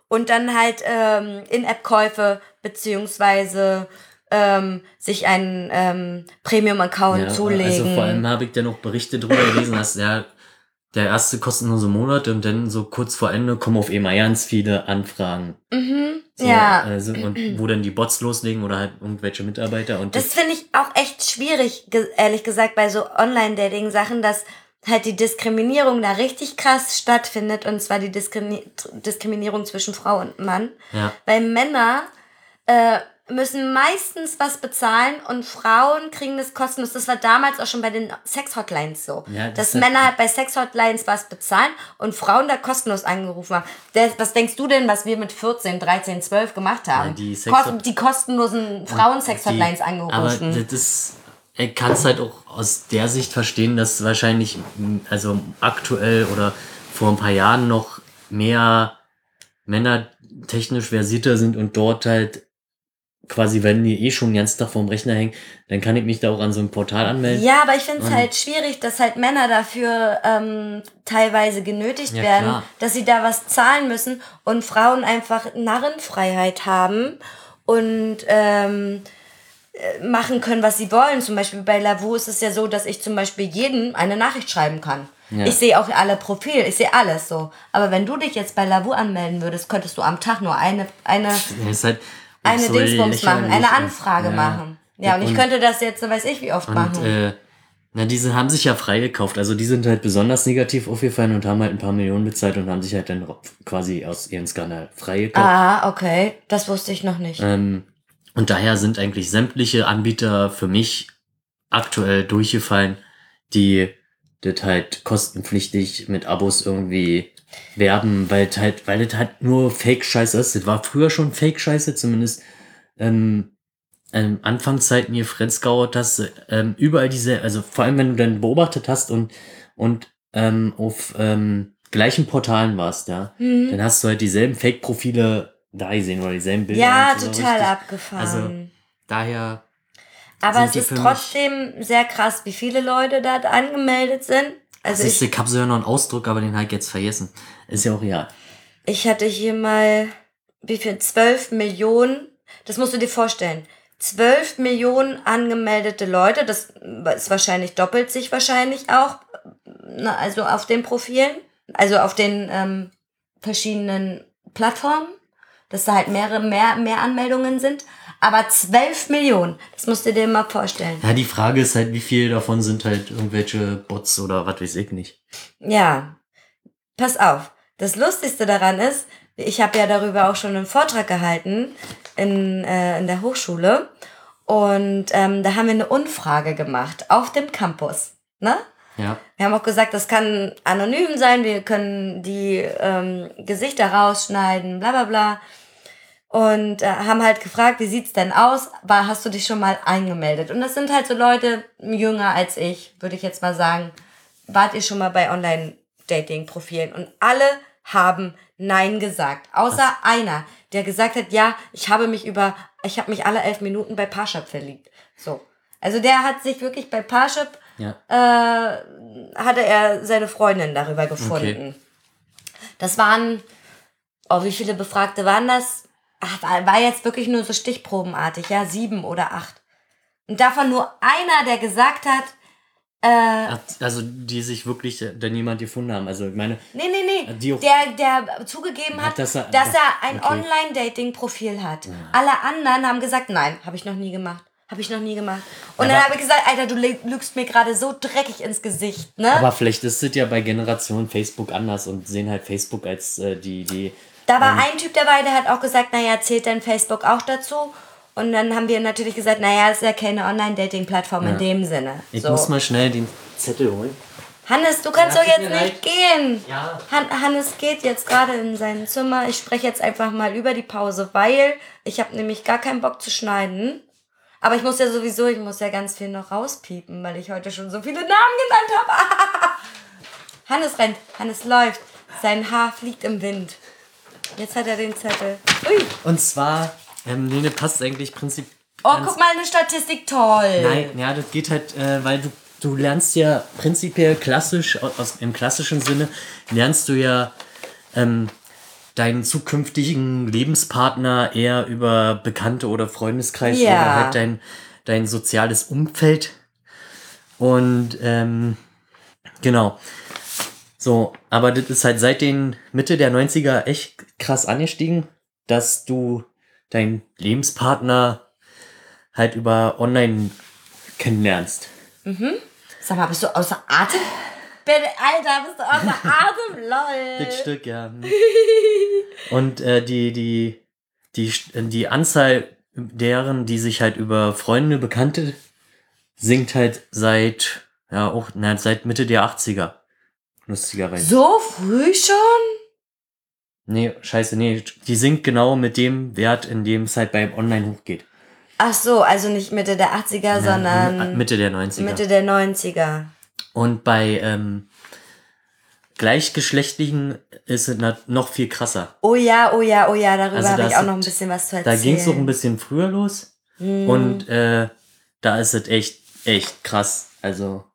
und dann halt ähm, In-App-Käufe beziehungsweise ähm, sich einen ähm, Premium-Account Ja, zulegen. Also vor allem habe ich dann auch Berichte drüber gelesen, dass der, der erste kostenlose Monat und dann so kurz vor Ende kommen auf einmal ganz viele Anfragen. mhm, So, ja. Also, und wo dann die Bots loslegen oder halt irgendwelche Mitarbeiter und Das finde ich auch echt schwierig, ehrlich gesagt, bei so Online-Dating-Sachen, dass halt die Diskriminierung da richtig krass stattfindet und zwar die Diskrimini Diskriminierung zwischen Frau und Mann. ja, Weil Männer äh, müssen meistens was bezahlen und Frauen kriegen das kostenlos. Das war damals auch schon bei den Sex-Hotlines so. Ja, das dass Männer halt bei Sex-Hotlines was bezahlen und Frauen da kostenlos angerufen haben. Der, was denkst du denn, was wir mit 14, 13, 12 gemacht haben? Ja, die Kosten, die kostenlosen Frauen-Sex-Hotlines angerufen. Aber das ist, ich kann es halt auch aus der Sicht verstehen, dass wahrscheinlich, also aktuell oder vor ein paar Jahren noch mehr Männer technisch versierter sind und dort halt quasi, wenn die eh schon den ganzen Tag vorm Rechner hängen, dann kann ich mich da auch an so ein Portal anmelden. Ja, aber ich finde es halt schwierig, dass halt Männer dafür ähm, teilweise genötigt Ja, werden, klar. dass sie da was zahlen müssen und Frauen einfach Narrenfreiheit haben und ähm, äh, machen können, was sie wollen. Zum Beispiel bei Lavu ist es ja so, dass ich zum Beispiel jedem eine Nachricht schreiben kann. Ja. Ich sehe auch alle Profile, ich sehe alles so. Aber wenn du dich jetzt bei Lavu anmelden würdest, könntest du am Tag nur eine, eine Das ist halt eine so Dingsbums machen, eine und- Anfrage ja. machen. Ja, und, ich könnte das jetzt, weiß ich wie oft Und machen. äh, na, diese haben sich ja freigekauft. Also die sind halt besonders negativ aufgefallen und haben halt ein paar Millionen bezahlt und haben sich halt dann quasi aus ihrem Skandal freigekauft. ah, okay. Das wusste ich noch nicht. Ähm, und daher sind eigentlich sämtliche Anbieter für mich aktuell durchgefallen, die das halt kostenpflichtig mit Abos irgendwie werben, weil es halt, weil das halt nur Fake-Scheiße ist. Das war früher schon Fake-Scheiße, zumindest ähm, ähm, Anfangszeiten hier Friendscout, dass ähm, überall diese, also vor allem wenn du dann beobachtet hast und, und ähm, auf ähm, gleichen Portalen warst, ja, Mhm. dann hast du halt dieselben Fake-Profile da gesehen oder dieselben Bilder. Ja, und so total richtig. abgefahren. Also, Daher, Aber sind es die ist trotzdem sehr krass, wie viele Leute da angemeldet sind. Also siehst ich, du, ich habe so ja noch einen Ausdruck, aber den halt jetzt vergessen. Ist ja auch real. ich hatte hier mal, wie viel? 12 Millionen. Das musst du dir vorstellen. 12 Millionen angemeldete Leute. Das ist wahrscheinlich, doppelt sich wahrscheinlich auch. Also auf den Profilen. Also auf den ähm, verschiedenen Plattformen. Dass da halt mehrere, mehr, mehr Anmeldungen sind. Aber 12 Millionen. Das musst du dir mal vorstellen. Ja, die Frage ist halt, wie viele davon sind halt irgendwelche Bots oder was weiß ich nicht. Ja, pass auf. Das Lustigste daran ist, ich habe ja darüber auch schon einen Vortrag gehalten in, äh, in der Hochschule. Und ähm, da haben wir eine Umfrage gemacht auf dem Campus. Ne? Ja. Wir haben auch gesagt, das kann anonym sein, wir können die ähm, Gesichter rausschneiden, bla bla bla. Und äh, haben halt gefragt, wie sieht's denn aus? War, hast du dich schon mal eingemeldet? Und das sind halt so Leute jünger als ich, würde ich jetzt mal sagen. Wart ihr schon mal bei Online-Dating-Profilen? Und alle haben Nein gesagt. Außer einer, der gesagt hat, ja, ich habe mich über, ich habe mich alle elf Minuten bei Parship verliebt. So. Also der hat sich wirklich bei Parship Ja. äh, hatte er seine Freundin darüber gefunden. Das waren, oh, wie viele Befragte waren das? Ach, war, war jetzt wirklich nur so stichprobenartig, ja, sieben oder acht. Und davon nur einer, der gesagt hat, äh, Also, die sich wirklich äh, dann jemand gefunden haben. Also, ich meine, nee, nee, nee, Die auch- der, der zugegeben hat, dass dass er- er, ein okay. Online-Dating-Profil hat. Alle anderen haben gesagt, nein, habe ich noch nie gemacht. Habe ich noch nie gemacht. Und Aber- dann habe ich gesagt, Alter, du lü- lügst mir gerade so dreckig ins Gesicht, ne? aber vielleicht ist es ja bei Generation Facebook anders und sehen halt Facebook als äh, die, die. Da war ein Typ dabei, der hat auch gesagt, naja, zählt denn Facebook auch dazu? Und dann haben wir natürlich gesagt, naja, ist ja keine Online-Dating-Plattform in dem Sinne. Ich so. muss mal schnell den Zettel holen. Hannes, du kannst Ja, doch jetzt nicht gehen. Ja. Han Hannes geht jetzt gerade in sein Zimmer. Ich spreche jetzt einfach mal über die Pause, weil ich habe nämlich gar keinen Bock zu schneiden. Aber ich muss ja sowieso, ich muss ja ganz viel noch rauspiepen, weil ich heute schon so viele Namen genannt habe. Hannes rennt, Hannes läuft, sein Haar fliegt im Wind. Jetzt hat er den Zettel. Ui. Und zwar, ähm, das passt eigentlich prinzipiell. Oh, guck mal, eine Statistik, toll. Nein, ja, das geht halt, äh, weil du, du lernst ja prinzipiell klassisch, aus, im klassischen Sinne, lernst du ja ähm, deinen zukünftigen Lebenspartner eher über Bekannte oder Freundeskreis Ja. oder halt dein, dein soziales Umfeld. Und ähm, genau. So, aber das ist halt seit den Mitte der 90er echt krass angestiegen, dass du deinen Lebenspartner halt über online kennenlernst. Sag mal, bist du außer Atem? Bitte, Alter, bist du außer Atem? Lol. Das Stück, ja. Und äh, die, die, die, die Anzahl deren, die sich halt über Freunde, Bekannte sinkt halt seit, ja, auch na, seit Mitte der 80er. Lustigerweise. So früh schon? Nee, scheiße, nee. Die sinkt genau mit dem Wert, in dem es halt beim Online hochgeht. Ach so, also nicht Mitte der 80er, Ja, sondern Mitte der 90er. Mitte der 90er. Und bei ähm, Gleichgeschlechtlichen ist es noch viel krasser. Oh ja, oh ja, oh ja, darüber Also habe da ich auch noch ein bisschen was zu Da erzählen. ging es noch ein bisschen früher los. Hm. Und äh, da ist es echt, echt krass. Also,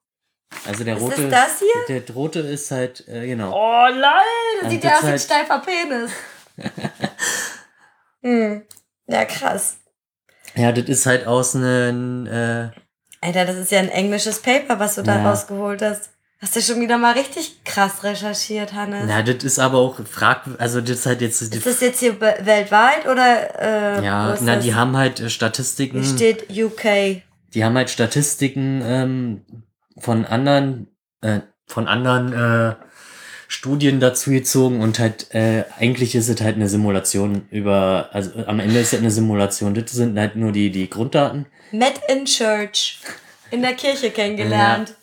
also der Ist rote. das das hier? Der rote ist halt, äh, genau. Oh lol, das Ja, sieht das ja aus wie ein halt- steifer Penis. hm. Ja, krass. Ja, das ist halt aus einem, äh, Alter, das ist ja ein englisches Paper, was du da Ja. rausgeholt hast. Hast du schon wieder mal richtig krass recherchiert, Hannes? na, das ist aber auch frag, also das ist halt jetzt, Ist das jetzt hier weltweit oder äh, ja, ist na, das? die haben halt äh, Statistiken. Hier steht UK. die haben halt Statistiken ähm, von anderen, äh, von anderen äh, Studien dazu gezogen und halt, äh, eigentlich ist es halt eine Simulation über, also am Ende ist es eine Simulation. Das sind halt nur die, die Grunddaten. Met in Church. In der Kirche kennengelernt.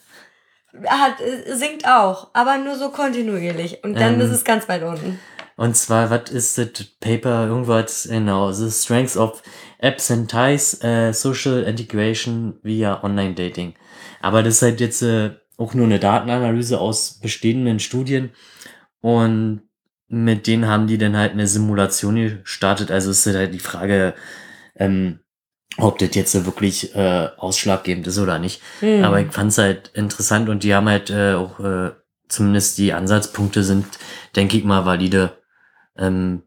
Hat, äh, singt auch, aber nur so kontinuierlich. Und dann Ähm. ist es ganz weit unten. Und zwar, was ist das Paper? Irgendwas, genau, The Strengths of Apps and Ties, äh, Social Integration via Online Dating. Aber das ist halt jetzt äh, auch nur eine Datenanalyse aus bestehenden Studien. Und mit denen haben die dann halt eine Simulation gestartet. Also ist halt die Frage, ähm, ob das jetzt wirklich äh, ausschlaggebend ist oder nicht. Hm. Aber ich fand's halt interessant und die haben halt äh, auch, äh, zumindest die Ansatzpunkte sind, denke ich mal, valide. Ähm,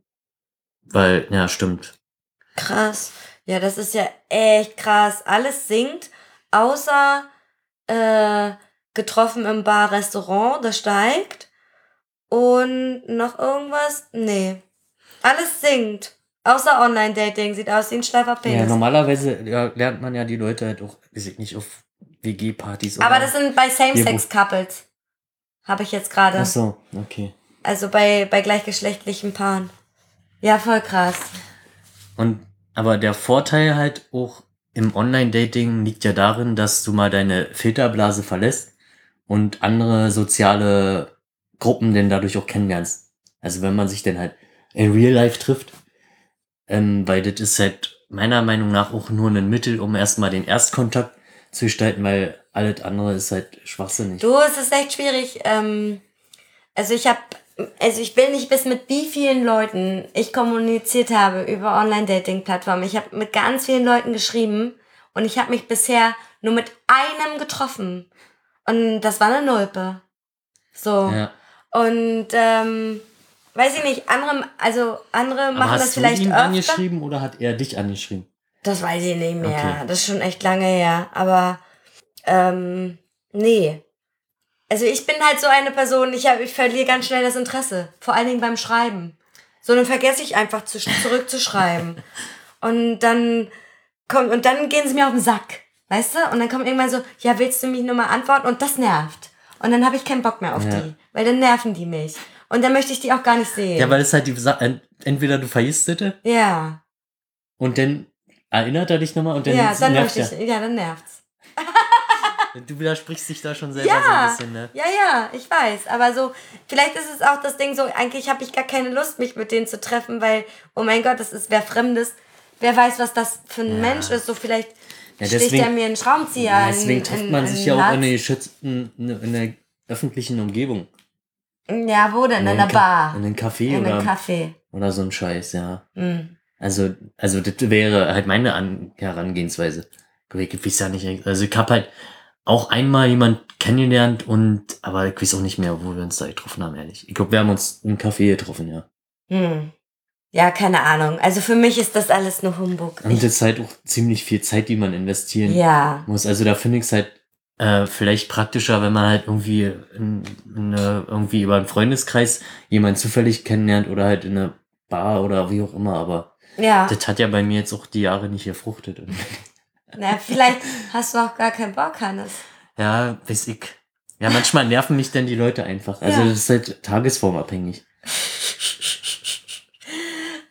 weil, ja, stimmt. Krass. Ja, das ist ja echt krass. Alles sinkt, außer äh, getroffen im Bar, Restaurant, das steigt. Und noch irgendwas? Nee. Alles sinkt. Außer Online-Dating. Sieht aus wie ein steifer Ja, Penis. normalerweise ja, lernt man ja die Leute halt auch, weiß ich nicht, auf WG-Partys Aber das sind bei Same-Sex-Couples. Habe ich jetzt gerade. Ach so, okay. Also bei, bei gleichgeschlechtlichen Paaren. Ja, voll krass. Und, aber der Vorteil halt auch im Online-Dating liegt ja darin, dass du mal deine Filterblase verlässt und andere soziale Gruppen denn dadurch auch kennenlernst. Also wenn man sich dann halt in Real Life trifft, ähm, weil das ist halt meiner Meinung nach auch nur ein Mittel, um erstmal den Erstkontakt zu gestalten, weil alles andere ist halt schwachsinnig. Du, es ist echt schwierig. Ähm, also ich habe, also ich will nicht wissen, mit wie vielen Leuten ich kommuniziert habe über Online-Dating-Plattformen. Ich habe mit ganz vielen Leuten geschrieben und ich habe mich bisher nur mit einem getroffen. Und das war eine Nulpe. So. Ja. Und ähm, weiß ich nicht, andere, also andere machen hast das du vielleicht ihn öfter. angeschrieben oder hat er dich angeschrieben? Das weiß ich nicht mehr. Okay. Das ist schon echt lange her. Aber ähm, nee. Also ich bin halt so eine Person, ich, hab, ich verliere ganz schnell das Interesse. Vor allen Dingen beim Schreiben. So, dann vergesse ich einfach zu, zurückzuschreiben. und dann kommt, und dann gehen sie mir auf den Sack. Weißt du? Und dann kommt irgendwann so, ja, willst du mich nur mal antworten? Und das nervt. Und dann habe ich keinen Bock mehr auf Ja. die. Weil dann nerven die mich. Und dann möchte ich die auch gar nicht sehen. Ja, weil es halt die Sache, entweder du vergisst es ja. und dann erinnert er dich nochmal und dann, ja, dann nervt ich, ja, dann nervt's. Du widersprichst dich da schon selber so ein Ja, bisschen, ne? ja, ja, ich weiß. Aber so, vielleicht ist es auch das Ding so, eigentlich habe ich gar keine Lust, mich mit denen zu treffen, weil, oh mein Gott, das ist wer Fremdes. wer weiß, was das für ein Mensch ist. So vielleicht Ja, sticht deswegen- er mir einen Schraubenzieher Ja, in- deswegen trifft in- man in sich ja auch in einer geschützten, in der öffentlichen Umgebung. Ja, wo denn? In einer Bar. In einem Café In oder, einem Café. oder so ein Scheiß, ja. Mhm. Also, also das wäre halt meine An Herangehensweise. Ich weiß ja nicht, also ich habe halt auch einmal jemand kennengelernt und, aber ich weiß auch nicht mehr, wo wir uns da getroffen haben, ehrlich. Ich glaube, wir haben uns im Café getroffen, ja. Hm. Ja, keine Ahnung. Also für mich ist das alles nur Humbug. Und das ist halt auch ziemlich viel Zeit, die man investieren ja. muss. Also da finde ich es halt äh, vielleicht praktischer, wenn man halt irgendwie in, in eine, irgendwie über einen Freundeskreis jemanden zufällig kennenlernt oder halt in einer Bar oder wie auch immer, aber Ja. das hat ja bei mir jetzt auch die Jahre nicht gefruchtet. Na, vielleicht hast du auch gar keinen Bock, Hannes. ja, weiß ich. Ja, manchmal nerven mich dann die Leute einfach. Also Ja. das ist halt tagesformabhängig.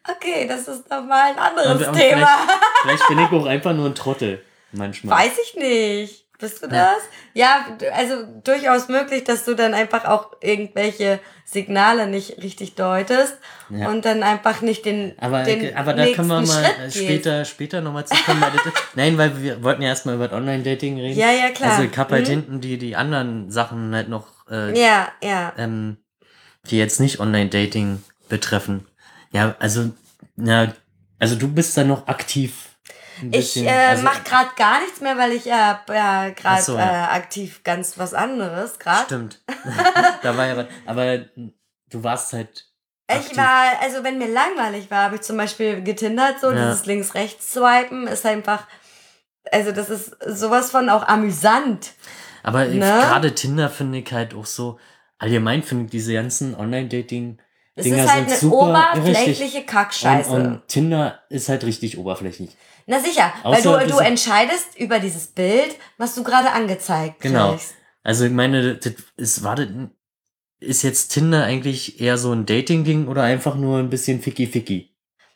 Okay, das ist nochmal ein anderes Und- und Thema. Vielleicht bin ich auch einfach nur ein Trottel. Manchmal. Weiß ich nicht. Bist du das? Ja, also durchaus möglich, dass du dann einfach auch irgendwelche Signale nicht richtig deutest Ja. und dann einfach nicht den, Aber, den aber da können wir mal Schritt äh, gehst. später, später nochmal zu kommen. nein, weil wir wollten ja erstmal über das Online-Dating reden. Ja, ja, klar. Also ich hab halt Mhm. hinten die, die anderen Sachen halt noch, äh, Ja, ja. ähm, die jetzt nicht Online-Dating betreffen. Ja, also, ja, also du bist da noch aktiv. Ich äh, also, mach gerade gar nichts mehr, weil ich ja, ja gerade so, ja. äh, aktiv ganz was anderes gerade. Stimmt. da war ja. Aber du warst halt. Ich aktiv. war, also wenn mir langweilig war, habe ich zum Beispiel getindert, so Ja. dieses links-rechts-Swipen ist einfach, also das ist sowas von auch amüsant. Aber ich- Ne? gerade Tinder finde ich halt auch so. Allgemein finde ich diese ganzen Online-Dating. Es Dinger ist halt eine oberflächliche richtig. Kackscheiße. Und, und Tinder ist halt richtig oberflächlich. Na sicher, Außer weil du, du entscheidest über dieses Bild, was du gerade angezeigt Genau. kriegst. Also ich meine, das ist, war das, ist jetzt Tinder eigentlich eher so ein Dating-Ding oder einfach nur ein bisschen ficky-ficky?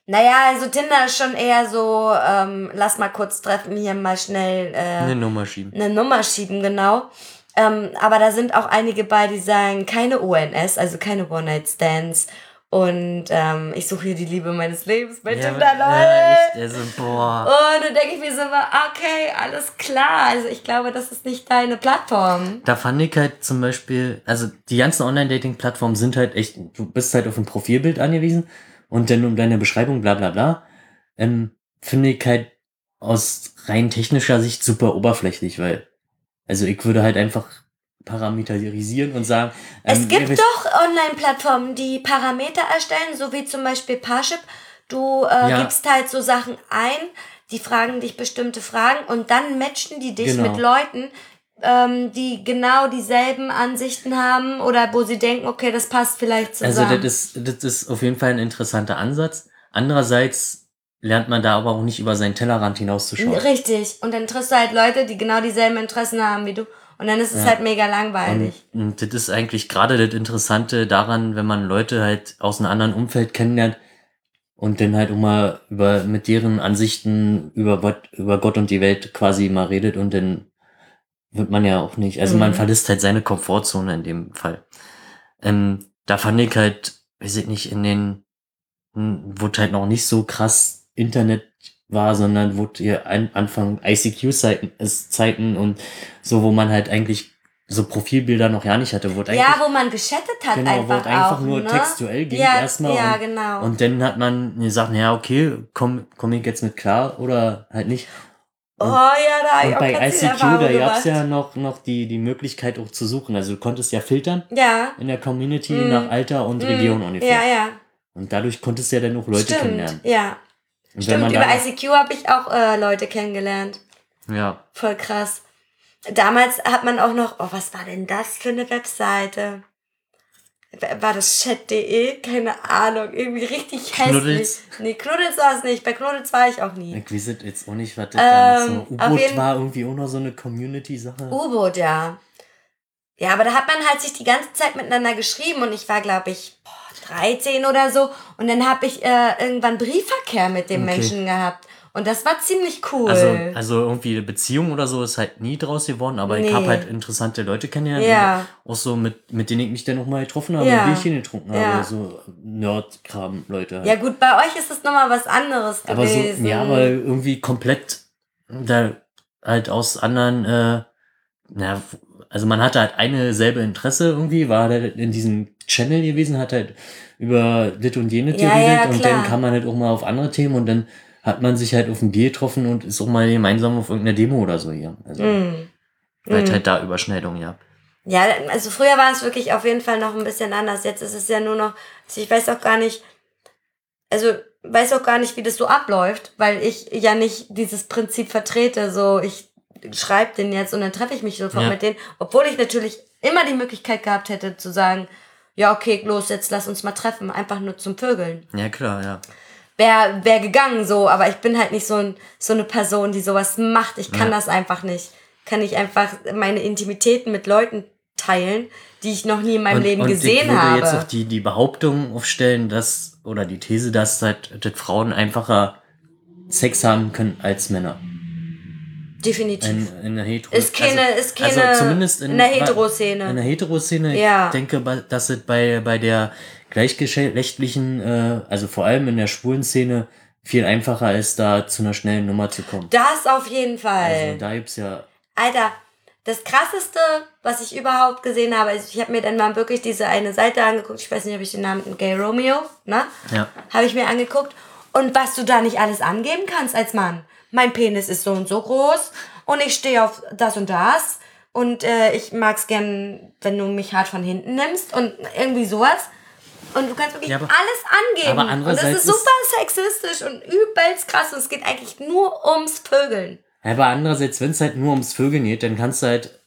Naja, also Tinder ist schon eher so, ähm, lass mal kurz treffen, hier mal schnell äh, Eine Nummer schieben. eine Nummer schieben, genau. Ähm, aber da sind auch einige bei, die sagen, keine ONS, also keine One-Night-Stands. Und ähm, ich suche hier die Liebe meines Lebens bei Tinder, ja, Leute. echt, also, boah. Und dann denke ich mir so, okay, alles klar. Also ich glaube, das ist nicht deine Plattform. Da fand ich halt zum Beispiel, also die ganzen Online-Dating-Plattformen sind halt echt, du bist halt auf ein Profilbild angewiesen und dann um deine Beschreibung, bla bla bla, ähm, finde ich halt aus rein technischer Sicht super oberflächlich, weil, also ich würde halt einfach parameterisieren und sagen, Es ähm, gibt ihr wisst- doch Online-Plattformen, die Parameter erstellen, so wie zum Beispiel Parship. Du äh, Ja. gibst halt so Sachen ein, die fragen dich bestimmte Fragen und dann matchen die dich Genau. mit Leuten, ähm, die genau dieselben Ansichten haben oder wo sie denken, okay, das passt vielleicht Also zusammen. das ist, das ist auf jeden Fall ein interessanter Ansatz. Andererseits lernt man da aber auch nicht über seinen Tellerrand hinauszuschauen. Richtig. Und dann triffst du halt Leute, die genau dieselben Interessen haben wie du. Und dann ist es Ja. halt mega langweilig. Und, und das ist eigentlich gerade das Interessante daran, wenn man Leute halt aus einem anderen Umfeld kennenlernt und dann halt auch mal über, mit deren Ansichten über Gott, über Gott und die Welt quasi mal redet und dann wird man ja auch nicht, also man Mhm. verlässt halt seine Komfortzone in dem Fall. Ähm, da fand ich halt, weiß ich nicht, in den, hm, wo halt noch nicht so krass Internet war, sondern wo ihr an Anfang ICQ-Zeiten Zeiten und so, wo man halt eigentlich so Profilbilder noch ja nicht hatte, wo eigentlich, Ja, wo man geschattet hat genau, wo einfach es einfach auch, nur ne? textuell ging ja, erstmal Ja, und, genau. und dann hat man gesagt, ja, okay, komm, komm ich jetzt mit klar oder halt nicht. oh ja, da Und bei ICQ, da gab's gemacht. ja noch, noch die, die Möglichkeit auch zu suchen. Also du konntest ja filtern Ja. in der Community Mm. nach Alter und Region Mm, ungefähr. Ja, ja. Und dadurch konntest du ja dann auch Leute Stimmt. kennenlernen. Ja. Stimmt, über ICQ habe ich auch äh, Leute kennengelernt. Ja, Voll krass. Damals hat man auch noch, oh, was war denn das für eine Webseite? War das chat.de? Keine Ahnung. Irgendwie richtig hässlich. Knuddels? Nee, Knuddels war es nicht. Bei Knuddels war ich auch nie. ich weiß jetzt auch nicht, was das damals Ähm, so. auf U-Boot war irgendwie auch noch so eine Community-Sache. U-Boot, ja. Ja, aber da hat man halt sich die ganze Zeit miteinander geschrieben und ich war, glaube ich, boah, 13 oder so. Und dann habe ich äh, irgendwann Briefverkehr mit dem Okay. Menschen gehabt. Und das war ziemlich cool. Also, also irgendwie eine Beziehung oder so ist halt nie draus geworden, aber ich Nee. habe halt interessante Leute kennengelernt. Ja. Auch so mit, mit denen ich mich dann noch mal getroffen habe, Ja. ein Bierchen getrunken Ja. habe. So Nerd-Kram-Leute. Halt. ja gut, bei euch ist es nochmal was anderes aber so, gewesen. ja, aber irgendwie komplett da halt aus anderen, äh, na, also man hatte halt eine selbe Interesse irgendwie, war halt in diesem Channel gewesen, hat halt über dit und jenes Ja, geredet ja, und dann kam man halt auch mal auf andere Themen und dann hat man sich halt auf ein Bier getroffen und ist auch mal gemeinsam auf irgendeiner Demo oder so hier. Also Mm. halt Mm. halt da Überschneidungen, ja. Ja, also früher war es wirklich auf jeden Fall noch ein bisschen anders. Jetzt ist es ja nur noch, also ich weiß auch gar nicht, also weiß auch gar nicht, wie das so abläuft, weil ich ja nicht dieses Prinzip vertrete, so ich schreibe den jetzt und dann treffe ich mich sofort Ja. mit denen, obwohl ich natürlich immer die Möglichkeit gehabt hätte zu sagen, ja okay, los, jetzt lass uns mal treffen, einfach nur zum Vögeln. Ja, klar, ja. Wäre wär gegangen so, aber ich bin halt nicht so, ein, so eine Person, die sowas macht. Ich kann Ja. das einfach nicht. Kann ich einfach meine Intimitäten mit Leuten teilen, die ich noch nie in meinem Leben und gesehen ich würde habe. jetzt auch die, die Behauptung aufstellen, dass, oder die These, dass halt dass Frauen einfacher Sex haben können als Männer. Definitiv. In, in der Hetero Ist keine- ist keine- also zumindest in, in der Heteroszene. In der Heteroszene. Ja. Ich denke, dass es bei, bei der gleichgeschlechtlichen, äh, also vor allem in der schwulen Szene, viel einfacher ist, da zu einer schnellen Nummer zu kommen. das auf jeden Fall. Also da gibt's ja. Alter, das krasseste, was ich überhaupt gesehen habe, ist, ich habe mir dann mal wirklich diese eine Seite angeguckt, ich weiß nicht, ob ich den Namen Gay Romeo, ne? Ja. Habe ich mir angeguckt. Und was du da nicht alles angeben kannst als Mann. Mein Penis ist so und so groß und ich stehe auf das und das. Und äh, ich mag's gern, wenn du mich hart von hinten nimmst und irgendwie sowas. Und du kannst wirklich Ja, aber- alles angeben. aber und das andererseits ist super sexistisch und übelst krass. Und es geht eigentlich nur ums Vögeln. Ja, Aber andererseits, wenn es halt nur ums Vögeln geht, dann kannst du halt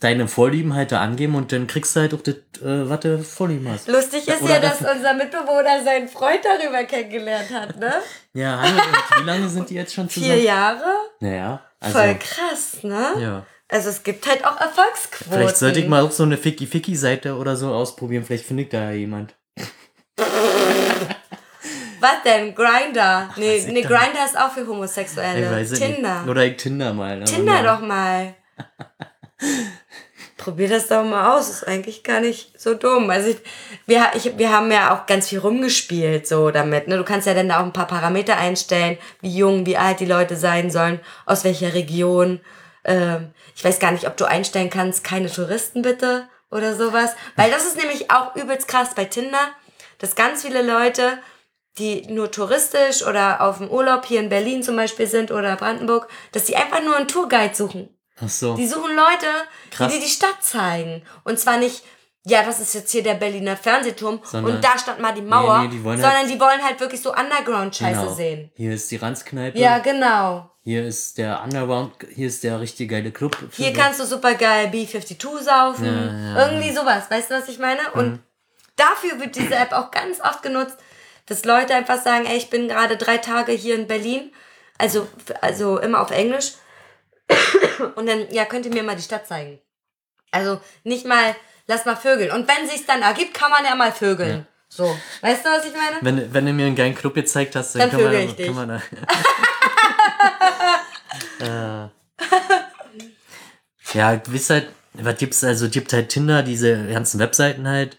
deine Vorlieben halt da angeben und dann kriegst du halt auch das, äh, was du Vorlieben hast. Lustig ist Oder ja, dass das- unser Mitbewohner seinen Freund darüber kennengelernt hat, ne? Ja, Hanne, wie lange sind die jetzt schon zusammen? Vier Jahre? Naja, also. Voll krass, ne? Ja. Also es gibt halt auch Erfolgsquoten. Vielleicht sollte ich mal auch so eine Ficky-Ficky-Seite oder so ausprobieren. Vielleicht findet da ja jemand. Was denn? Grinder? Nee, nee Grinder ist auch für Ich Homosexuelle. Tinder. nicht. Oder ich Tinder mal. ne? Tinder doch mal. Probier das doch mal aus. Ist eigentlich gar nicht so dumm. Also ich, wir, ich, wir haben ja auch ganz viel rumgespielt so damit. Ne? Du kannst ja dann da auch ein paar Parameter einstellen, wie jung, wie alt die Leute sein sollen, aus welcher Region. Ähm, ich weiß gar nicht, ob du einstellen kannst, keine Touristen bitte oder sowas. Weil das ist nämlich auch übelst krass bei Tinder, dass ganz viele Leute die nur touristisch oder auf dem Urlaub hier in Berlin zum Beispiel sind oder Brandenburg, dass die einfach nur einen Tourguide suchen. Ach so. Die suchen Leute, Krass. die dir die Stadt zeigen. Und zwar nicht, ja, das ist jetzt hier der Berliner Fernsehturm Sondern- und da stand mal die Mauer, Nee, nee, die sondern halt- die wollen halt wirklich so Underground-Scheiße Genau. sehen. Hier ist die Ranzkneipe. Ja, genau. Hier ist der Underground. Hier ist der richtig geile Club. Hier kannst du super geil B52 saufen. Ja, ja, Irgendwie sowas. Weißt du, was ich meine? Und dafür wird diese App auch ganz oft genutzt, dass Leute einfach sagen, ey, ich bin gerade drei Tage hier in Berlin. Also, also immer auf Englisch. Und dann, ja, könnt ihr mir mal die Stadt zeigen. Also nicht mal, lass mal vögeln. Und wenn sich's dann ergibt, kann man ja mal vögeln. So. Weißt du, was ich meine? Wenn, wenn du mir einen geilen Club gezeigt hast, dann, Dann ich können wir da. äh. Ja, wisst halt, was gibt's also, gibt halt Tinder, diese ganzen Webseiten halt.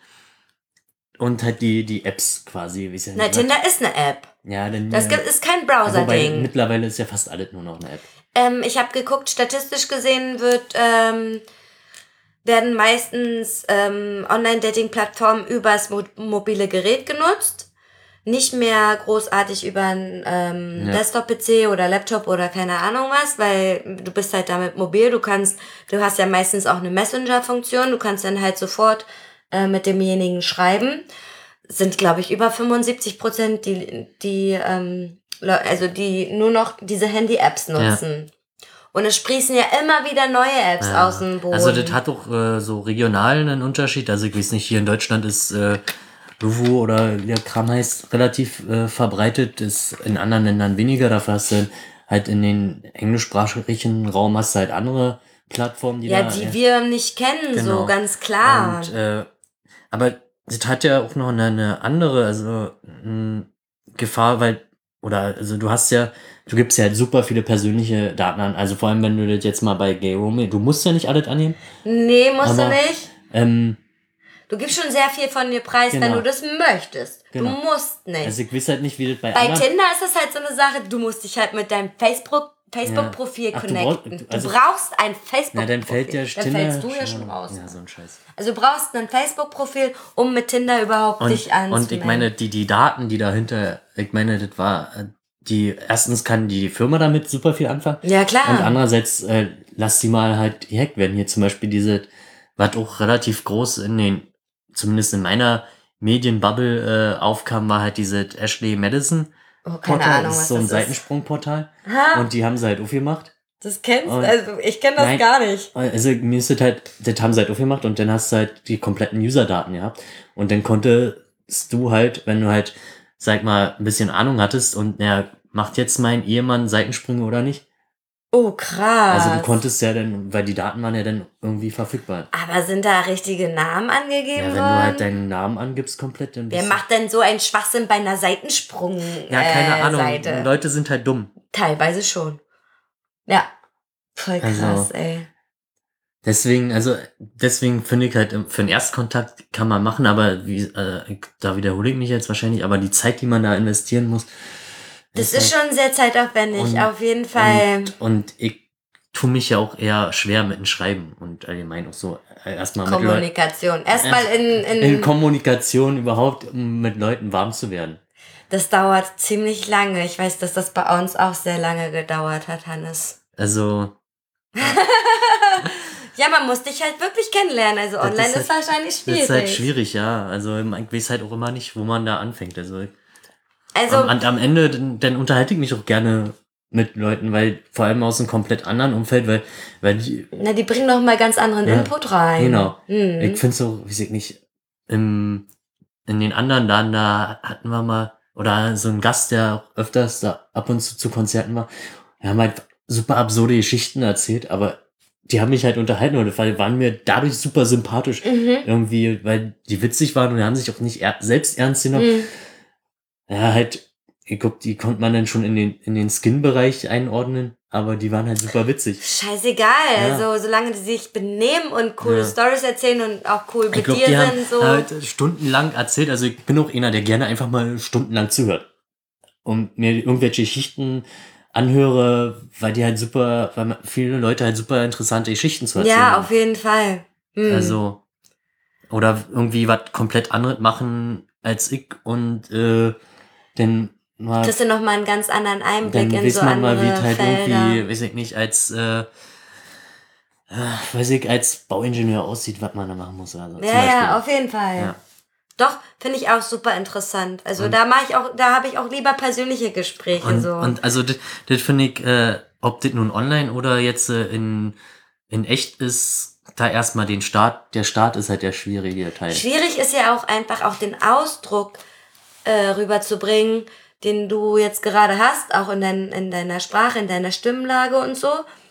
Und halt die, die Apps quasi, wie es ja Na. Tinder ist eine App. Ja, dann. Das ist kein Browser-Ding. mittlerweile ist ja fast alles nur noch eine App. Ähm, ich habe geguckt, statistisch gesehen wird, ähm, werden meistens ähm, Online-Dating-Plattformen übers mo mobile Gerät genutzt. Nicht mehr großartig über einen ähm, Ja. Desktop-PC oder Laptop oder keine Ahnung was, weil du bist halt damit mobil. Du kannst, du hast ja meistens auch eine Messenger-Funktion. Du kannst dann halt sofort äh, mit demjenigen schreiben. Sind, glaube ich, über 75 Prozent, die, die, ähm, also die nur noch diese Handy-Apps nutzen. Und es sprießen ja immer wieder neue Apps Ja. aus dem Boden. Also das hat auch äh, so regional einen Unterschied. Also ich weiß nicht, hier in Deutschland ist äh, Luvu oder der Kram heißt, relativ äh, verbreitet, ist in anderen Ländern weniger. Dafür hast du halt in den englischsprachigen Raum hast du halt andere Plattformen, die ja, da. die wir nicht kennen, Genau. so ganz klar. Und, äh, aber das hat ja auch noch eine, eine andere, also mh, Gefahr, weil oder also du hast ja, du gibst ja halt super viele persönliche Daten an. Also vor allem, wenn du das jetzt mal bei Gay Romeo, du musst ja nicht alles annehmen. Nee, musst Aber- du nicht. Ähm, Du gibst schon sehr viel von dir preis, wenn Genau. du das möchtest. Genau. Du musst nicht. also ich weiß halt nicht, wie das bei, Bei anderen. Tinder ist das halt so eine Sache, du musst dich halt mit deinem Facebook Facebook-Profil du connecten. brauchst- Du, also- brauchst ein Facebook-Profil. Na, dann fällt ja Dann Tinder fällst du ja schon raus. Ja, so ein Scheiß. Also du brauchst ein Facebook-Profil, um mit Tinder überhaupt Und, dich anzumelden. und ich meine, die, die Daten, die dahinter, ich meine, das war, die, erstens kann die Firma damit super viel anfangen. Ja, klar. Und andererseits, äh, lass die mal halt gehackt werden. Hier zum Beispiel diese, was auch relativ groß in den, zumindest in meiner Medienbubble äh, aufkam, war halt diese Ashley Madison. Oh, keine Portal. Ahnung, das ist so ein. Seitensprungportal. Ha, Und die haben sie halt aufgemacht. das kennst du? Also ich kenne das Nein. gar nicht. Also mir ist das halt, das haben sie halt aufgemacht und dann hast du halt die kompletten User-Daten gehabt. Und dann konntest du halt, wenn du halt, sag mal, ein bisschen Ahnung hattest und ja, macht jetzt mein Ehemann Seitensprünge oder nicht? Oh, krass. Also du konntest ja dann, weil die Daten waren ja dann irgendwie verfügbar. Aber sind da richtige Namen angegeben Ja, wenn worden? du halt deinen Namen angibst komplett, dann Wer macht denn so einen Schwachsinn bei einer Seitensprung? Ja, keine äh, Ahnung. Seite? Leute sind halt dumm. Teilweise schon. Ja. Voll krass, Also- ey. Deswegen, also deswegen finde ich halt, für einen Erstkontakt kann man machen, aber wie, äh, da wiederhole ich mich jetzt wahrscheinlich, aber die Zeit, die man da investieren muss, Das ist schon sehr zeitaufwendig, Und- auf jeden Fall. Und, und ich tue mich ja auch eher schwer mit dem Schreiben und allgemein auch so äh, erstmal. Kommunikation. Erstmal in, in, In Kommunikation überhaupt, um mit Leuten warm zu werden. Das dauert ziemlich lange. Ich weiß, dass das bei uns auch sehr lange gedauert hat, Hannes. Also, Ja, man muss dich halt wirklich kennenlernen. Also Das online ist ist, halt- wahrscheinlich das schwierig. ist halt schwierig, ja. Also, ich weiß halt auch immer nicht, wo man da anfängt. Also, Also, am, am Ende, dann, dann unterhalte ich mich auch gerne mit Leuten, weil vor allem aus einem komplett anderen Umfeld, weil, weil die, na, die bringen noch mal ganz anderen Ja, Input rein. genau. Hm. Ich finde so, weiß ich nicht, im, in den anderen Laden, da hatten wir mal, oder so ein Gast, der auch öfters da ab und zu zu Konzerten war, wir haben halt super absurde Geschichten erzählt, aber die haben mich halt unterhalten und weil waren mir dadurch super sympathisch. Mhm. Irgendwie, weil die witzig waren und die haben sich auch nicht er selbst ernst genommen. Mhm. Ja, halt, ich glaub, die konnte man dann schon in den, in den Skin-Bereich einordnen, aber die waren halt super witzig. Scheißegal. Ja. Also, solange die sich benehmen und coole Ja. Stories erzählen und auch cool mit glaube, dir die haben sind, so. halt stundenlang erzählt. Also ich bin auch einer, der gerne einfach mal stundenlang zuhört. Und mir irgendwelche Geschichten anhöre, weil die halt super, weil viele Leute halt super interessante Geschichten zu erzählen ja, auf jeden Fall. Mhm. Also, oder irgendwie was komplett anderes machen als ich und äh, dann mal, kriegst du noch mal einen ganz anderen Einblick dann in so man mal, andere wie es halt Felder. irgendwie, weiß ich nicht, als äh, äh, weiß ich, als Bauingenieur aussieht, was man da machen muss. Also, Ja, ja, auf jeden Fall. Ja. Doch, finde ich auch super interessant. Also Und- da mache ich auch, da habe ich auch lieber persönliche Gespräche Und, so. und also das, das finde ich, äh, ob das nun online oder jetzt äh, in, in echt ist, da erstmal den Start, der Start ist halt der schwierige Teil. Schwierig ist ja auch einfach auch den Ausdruck äh, rüberzubringen, den du jetzt gerade hast, auch in, dein, in deiner Sprache, in deiner Stimmlage und so.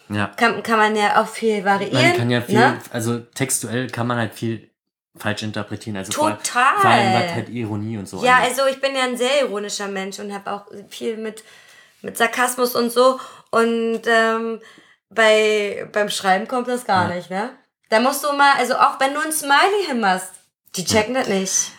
Ja. Kann, kann man ja auch viel variieren. Man kann ja viel, Ne? also textuell kann man halt viel falsch interpretieren. Also vor, Total. vor allem was halt Ironie und so. Ja, also ich bin ja ein sehr ironischer Mensch und habe auch viel mit, mit Sarkasmus und so. Und ähm, bei, beim Schreiben kommt das gar Ja. nicht, ne? Da musst du mal, also auch wenn du ein Smiley hinmachst, die checken das nicht.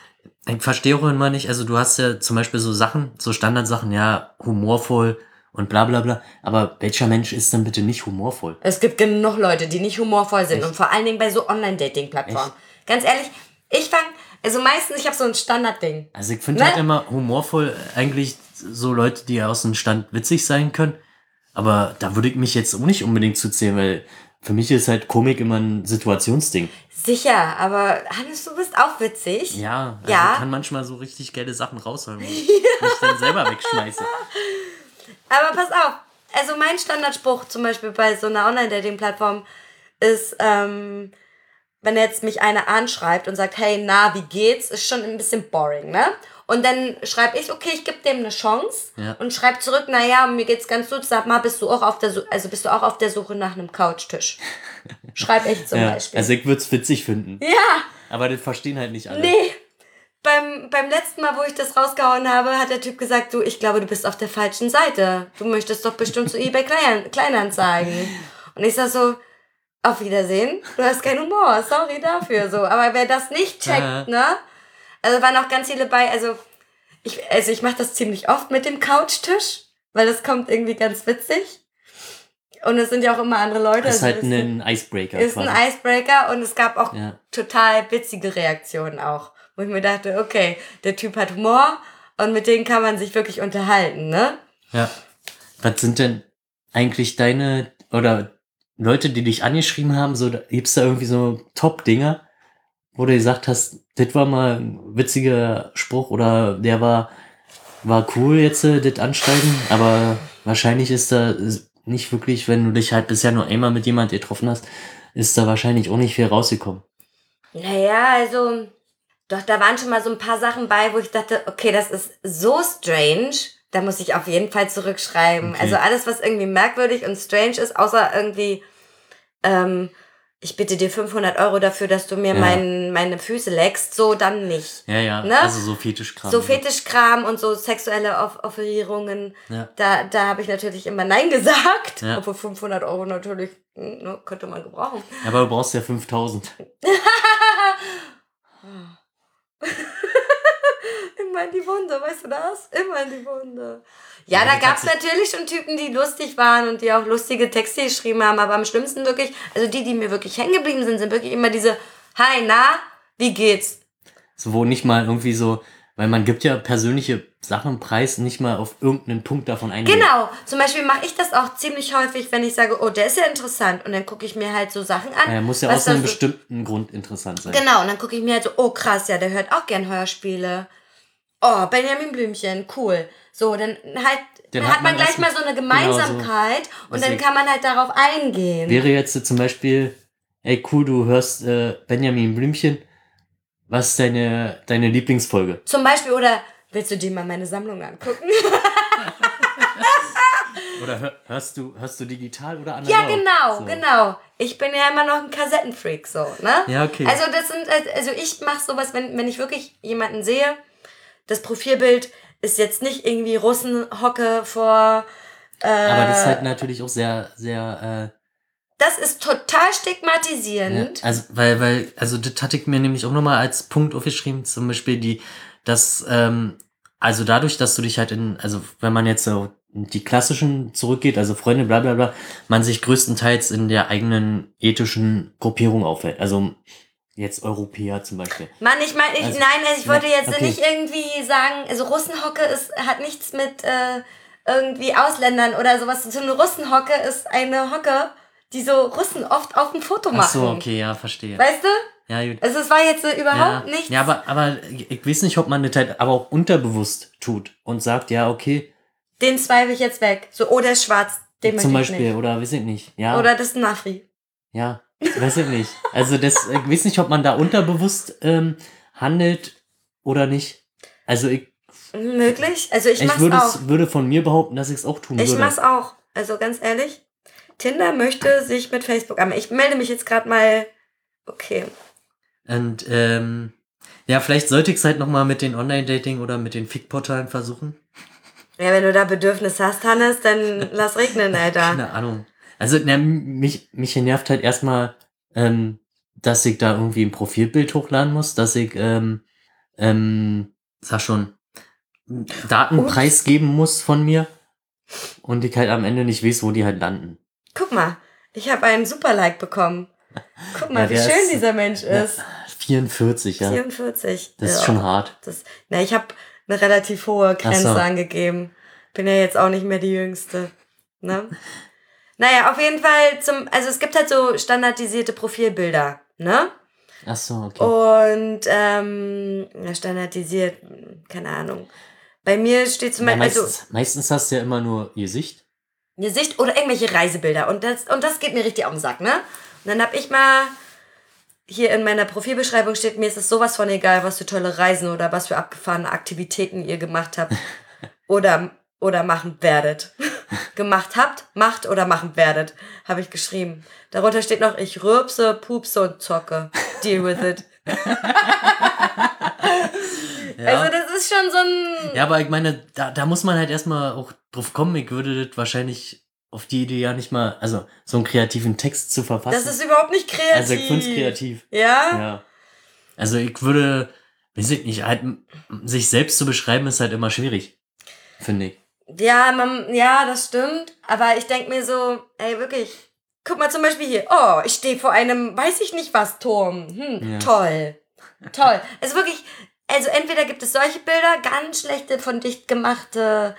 Ich verstehe auch immer nicht, also du hast ja zum Beispiel so Sachen, so Standardsachen, ja, humorvoll und bla bla bla. Aber welcher Mensch ist dann bitte nicht humorvoll? Es gibt genug Leute, die nicht humorvoll sind Echt? und vor allen Dingen bei so Online-Dating-Plattformen. Ganz ehrlich, ich fang, also meistens, ich habe so ein Standardding. Also ich finde Ne? halt immer humorvoll eigentlich so Leute, die aus dem Stand witzig sein können. Aber da würde ich mich jetzt auch nicht unbedingt zuzählen, weil für mich ist halt Komik immer ein Situationsding. Sicher, aber Hannes, du bist auch witzig. Ja, also Ja. ich kann manchmal so richtig geile Sachen rausholen, wo ich mich dann selber wegschmeiße. Aber pass auf, also mein Standardspruch zum Beispiel bei so einer Online-Dating-Plattform ist, ähm, wenn jetzt mich einer anschreibt und sagt, hey, na, wie geht's, ist schon ein bisschen boring, ne? Und dann schreibe ich, okay, ich gebe dem eine Chance Ja. und schreibe zurück, naja, mir geht's ganz gut, sag mal, bist du auch auf der Suche, also bist du auch auf der Suche nach einem Couchtisch? Schreib ich zum Ja, Beispiel. also ich würde es witzig finden. ja, Aber das verstehen halt nicht alle. nee. beim, beim letzten Mal, wo ich das rausgehauen habe, hat der Typ gesagt, du, ich glaube, du bist auf der falschen Seite. Du möchtest doch bestimmt zu eBay Klein, Kleinanzeigen. Und ich sag so, auf Wiedersehen, du hast keinen Humor, sorry dafür, so. Aber wer das nicht checkt, ne? Also waren auch ganz viele bei, also ich, also ich mache das ziemlich oft mit dem Couchtisch, weil das kommt irgendwie ganz witzig. Und es sind ja auch immer andere Leute. Das ist also halt es ein Icebreaker. ist quasi. ein Icebreaker und es gab auch Ja. total witzige Reaktionen auch. Wo ich mir dachte, okay, der Typ hat Humor und mit denen kann man sich wirklich unterhalten, ne? Ja. Was sind denn eigentlich deine oder Leute, die dich angeschrieben haben, so gibt's da irgendwie so Top-Dinger, wo du gesagt hast, das war mal ein witziger Spruch oder der war war cool jetzt äh, das Anschreiben, aber wahrscheinlich ist da nicht wirklich, wenn du dich halt bisher nur einmal mit jemand getroffen hast, ist da wahrscheinlich auch nicht viel rausgekommen. Naja, also, doch, da waren schon mal so ein paar Sachen bei, wo ich dachte, okay, das ist so strange, da muss ich auf jeden Fall zurückschreiben. Okay. Also alles, was irgendwie merkwürdig und strange ist, außer irgendwie, ähm, ich bitte dir 500 Euro dafür, dass du mir Ja. mein, meine Füße leckst, so dann nicht. Ja, ja, Ne? also so Fetischkram. So Fetischkram und so sexuelle Off Offerierungen, Ja. da, da habe ich natürlich immer Nein gesagt. Ja. Obwohl 500 Euro natürlich hm, ne, könnte man gebrauchen. Aber du brauchst ja 5000. Immer in die Wunde, weißt du das? Immer in die Wunde. Ja, Ja, da gab's Katze- natürlich schon Typen, die lustig waren und die auch lustige Texte geschrieben haben, aber am schlimmsten wirklich, also die, die mir wirklich hängen geblieben sind, sind wirklich immer diese, hi, na, wie geht's? So, wo nicht mal irgendwie so, weil man gibt ja persönliche Sachen preis, nicht mal auf irgendeinen Punkt davon eingehen. Genau, zum Beispiel mache ich das auch ziemlich häufig, wenn ich sage, oh, der ist ja interessant und dann gucke ich mir halt so Sachen an. Ja, muss ja aus einem so- bestimmten Grund interessant sein. Genau, und dann gucke ich mir halt so, oh krass, ja, der hört auch gern Hörspiele. Oh, Benjamin Blümchen, cool. So, dann halt, Dann dann hat man man gleich mal so eine genau so. Gemeinsamkeit und dann kann man halt darauf eingehen. Wäre jetzt zum Beispiel, ey cool, du hörst äh, Benjamin Blümchen, was ist deine, deine Lieblingsfolge? Zum Beispiel, oder willst du dir mal meine Sammlung angucken? Oder hör, hörst du hörst du digital oder analog? ja, genau, So. genau. Ich bin ja immer noch ein Kassettenfreak, so, ne? Ja, okay. Also das sind, also ich mache sowas, wenn, wenn ich wirklich jemanden sehe, das Profilbild ist jetzt nicht irgendwie Russenhocke vor äh, Aber das ist halt natürlich auch sehr, sehr, Das ist total äh, ja, stigmatisierend. also, weil, weil, also das hatte ich mir nämlich auch nochmal als Punkt aufgeschrieben, zum Beispiel die, dass, ähm, also dadurch, dass du dich halt in, also wenn man jetzt so die klassischen zurückgeht, also Freunde, bla bla bla, man sich größtenteils in der eigenen ethischen Gruppierung aufhält. Also jetzt Europäer zum Beispiel. Mann, ich meine, ich, Also- nein, ich wollte Ja, jetzt okay. nicht irgendwie sagen, also Russenhocke ist, hat nichts mit äh, irgendwie Ausländern oder sowas zu tun. Eine Russenhocke ist eine Hocke, die so Russen oft auf dem Foto machen. Ach so, okay, ja, verstehe. Weißt du? Ja, gut. Also es war jetzt so Ja, überhaupt nichts. ja, aber, aber ich weiß nicht, ob man das halt aber auch unterbewusst tut und sagt, ja, okay, Den swipe ich jetzt weg. So, oh, der ist schwarz. Den zum Beispiel, oder weiß ich nicht. Ja, Oder das ist ein Afri. ja, weiß ich nicht. Also das, ich weiß nicht, ob man da unterbewusst ähm, handelt oder nicht. Also ich, Möglich. Also ich, ich, mach's würde, auch. würde von mir behaupten, dass ich es auch tun Ich würde. mach's auch. Also ganz ehrlich, Tinder möchte sich mit Facebook anmelden. Ich melde mich jetzt gerade mal. Okay. Und ähm, ja, vielleicht sollte ich es halt nochmal mit den Online-Dating oder mit den Fick-Portalen versuchen. Ja, wenn du da Bedürfnis hast, Hannes, dann lass regnen, Alter. Keine Ahnung. Also na, mich, mich nervt halt erstmal, ähm, dass ich da irgendwie ein Profilbild hochladen muss, dass ich, ähm, ähm, sag schon, Daten Ups. preisgeben muss von mir und ich halt am Ende nicht weiß, wo die halt landen. Guck mal, ich habe einen Super-Like bekommen. Guck mal, Ja, wie schön ist- dieser Mensch Ja, ist. 44, ja. 44. Das ist Ja. schon hart. Das, na, ich habe eine relativ hohe Grenze so. angegeben. Bin ja jetzt auch nicht mehr die Jüngste. Ne? Naja, auf jeden Fall zum, also es gibt halt so standardisierte Profilbilder, ne? Ach so, okay. Und ähm, standardisiert, keine Ahnung. Bei mir steht zum Ja, Beispiel, also meistens, meistens hast du ja immer nur Gesicht. Gesicht oder irgendwelche Reisebilder. Und das, und das geht mir richtig auf den Sack, ne? Und dann hab ich mal hier in meiner Profilbeschreibung steht, mir ist es sowas von egal, was für tolle Reisen oder was für abgefahrene Aktivitäten ihr gemacht habt. oder, oder machen werdet. Gemacht habt, macht oder machen werdet, habe ich geschrieben. Darunter steht noch, ich rülpse, pupse und zocke. Deal with it. Ja. Also das ist schon so ein... Ja, aber ich meine, da, da muss man halt erstmal auch drauf kommen. Ich würde das wahrscheinlich auf die Idee ja nicht mal, also so einen kreativen Text zu verfassen. Das ist überhaupt nicht kreativ. also ich finde kreativ. Ja? Ja. Also ich würde, weiß ich nicht, halt, sich selbst zu beschreiben ist halt immer schwierig. Finde ich. Ja, man, ja, das stimmt. Aber ich denk mir so, ey, wirklich. Guck mal zum Beispiel hier. Oh, ich stehe vor einem, weiß ich nicht was, Turm. Hm, Ja. toll. Toll. Also wirklich, also entweder gibt es solche Bilder, ganz schlechte, von dicht gemachte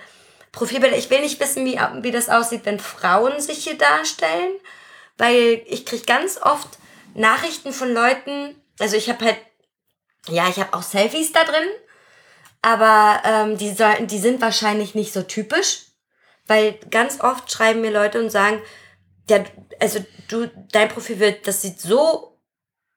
Profilbilder. Ich will nicht wissen, wie, wie das aussieht, wenn Frauen sich hier darstellen. Weil ich krieg ganz oft Nachrichten von Leuten, also ich habe halt, ja, ich habe auch Selfies da drin, aber ähm, die, sollten, die sind wahrscheinlich nicht so typisch, weil ganz oft schreiben mir Leute und sagen, ja, also du, dein Profil wird, das sieht so,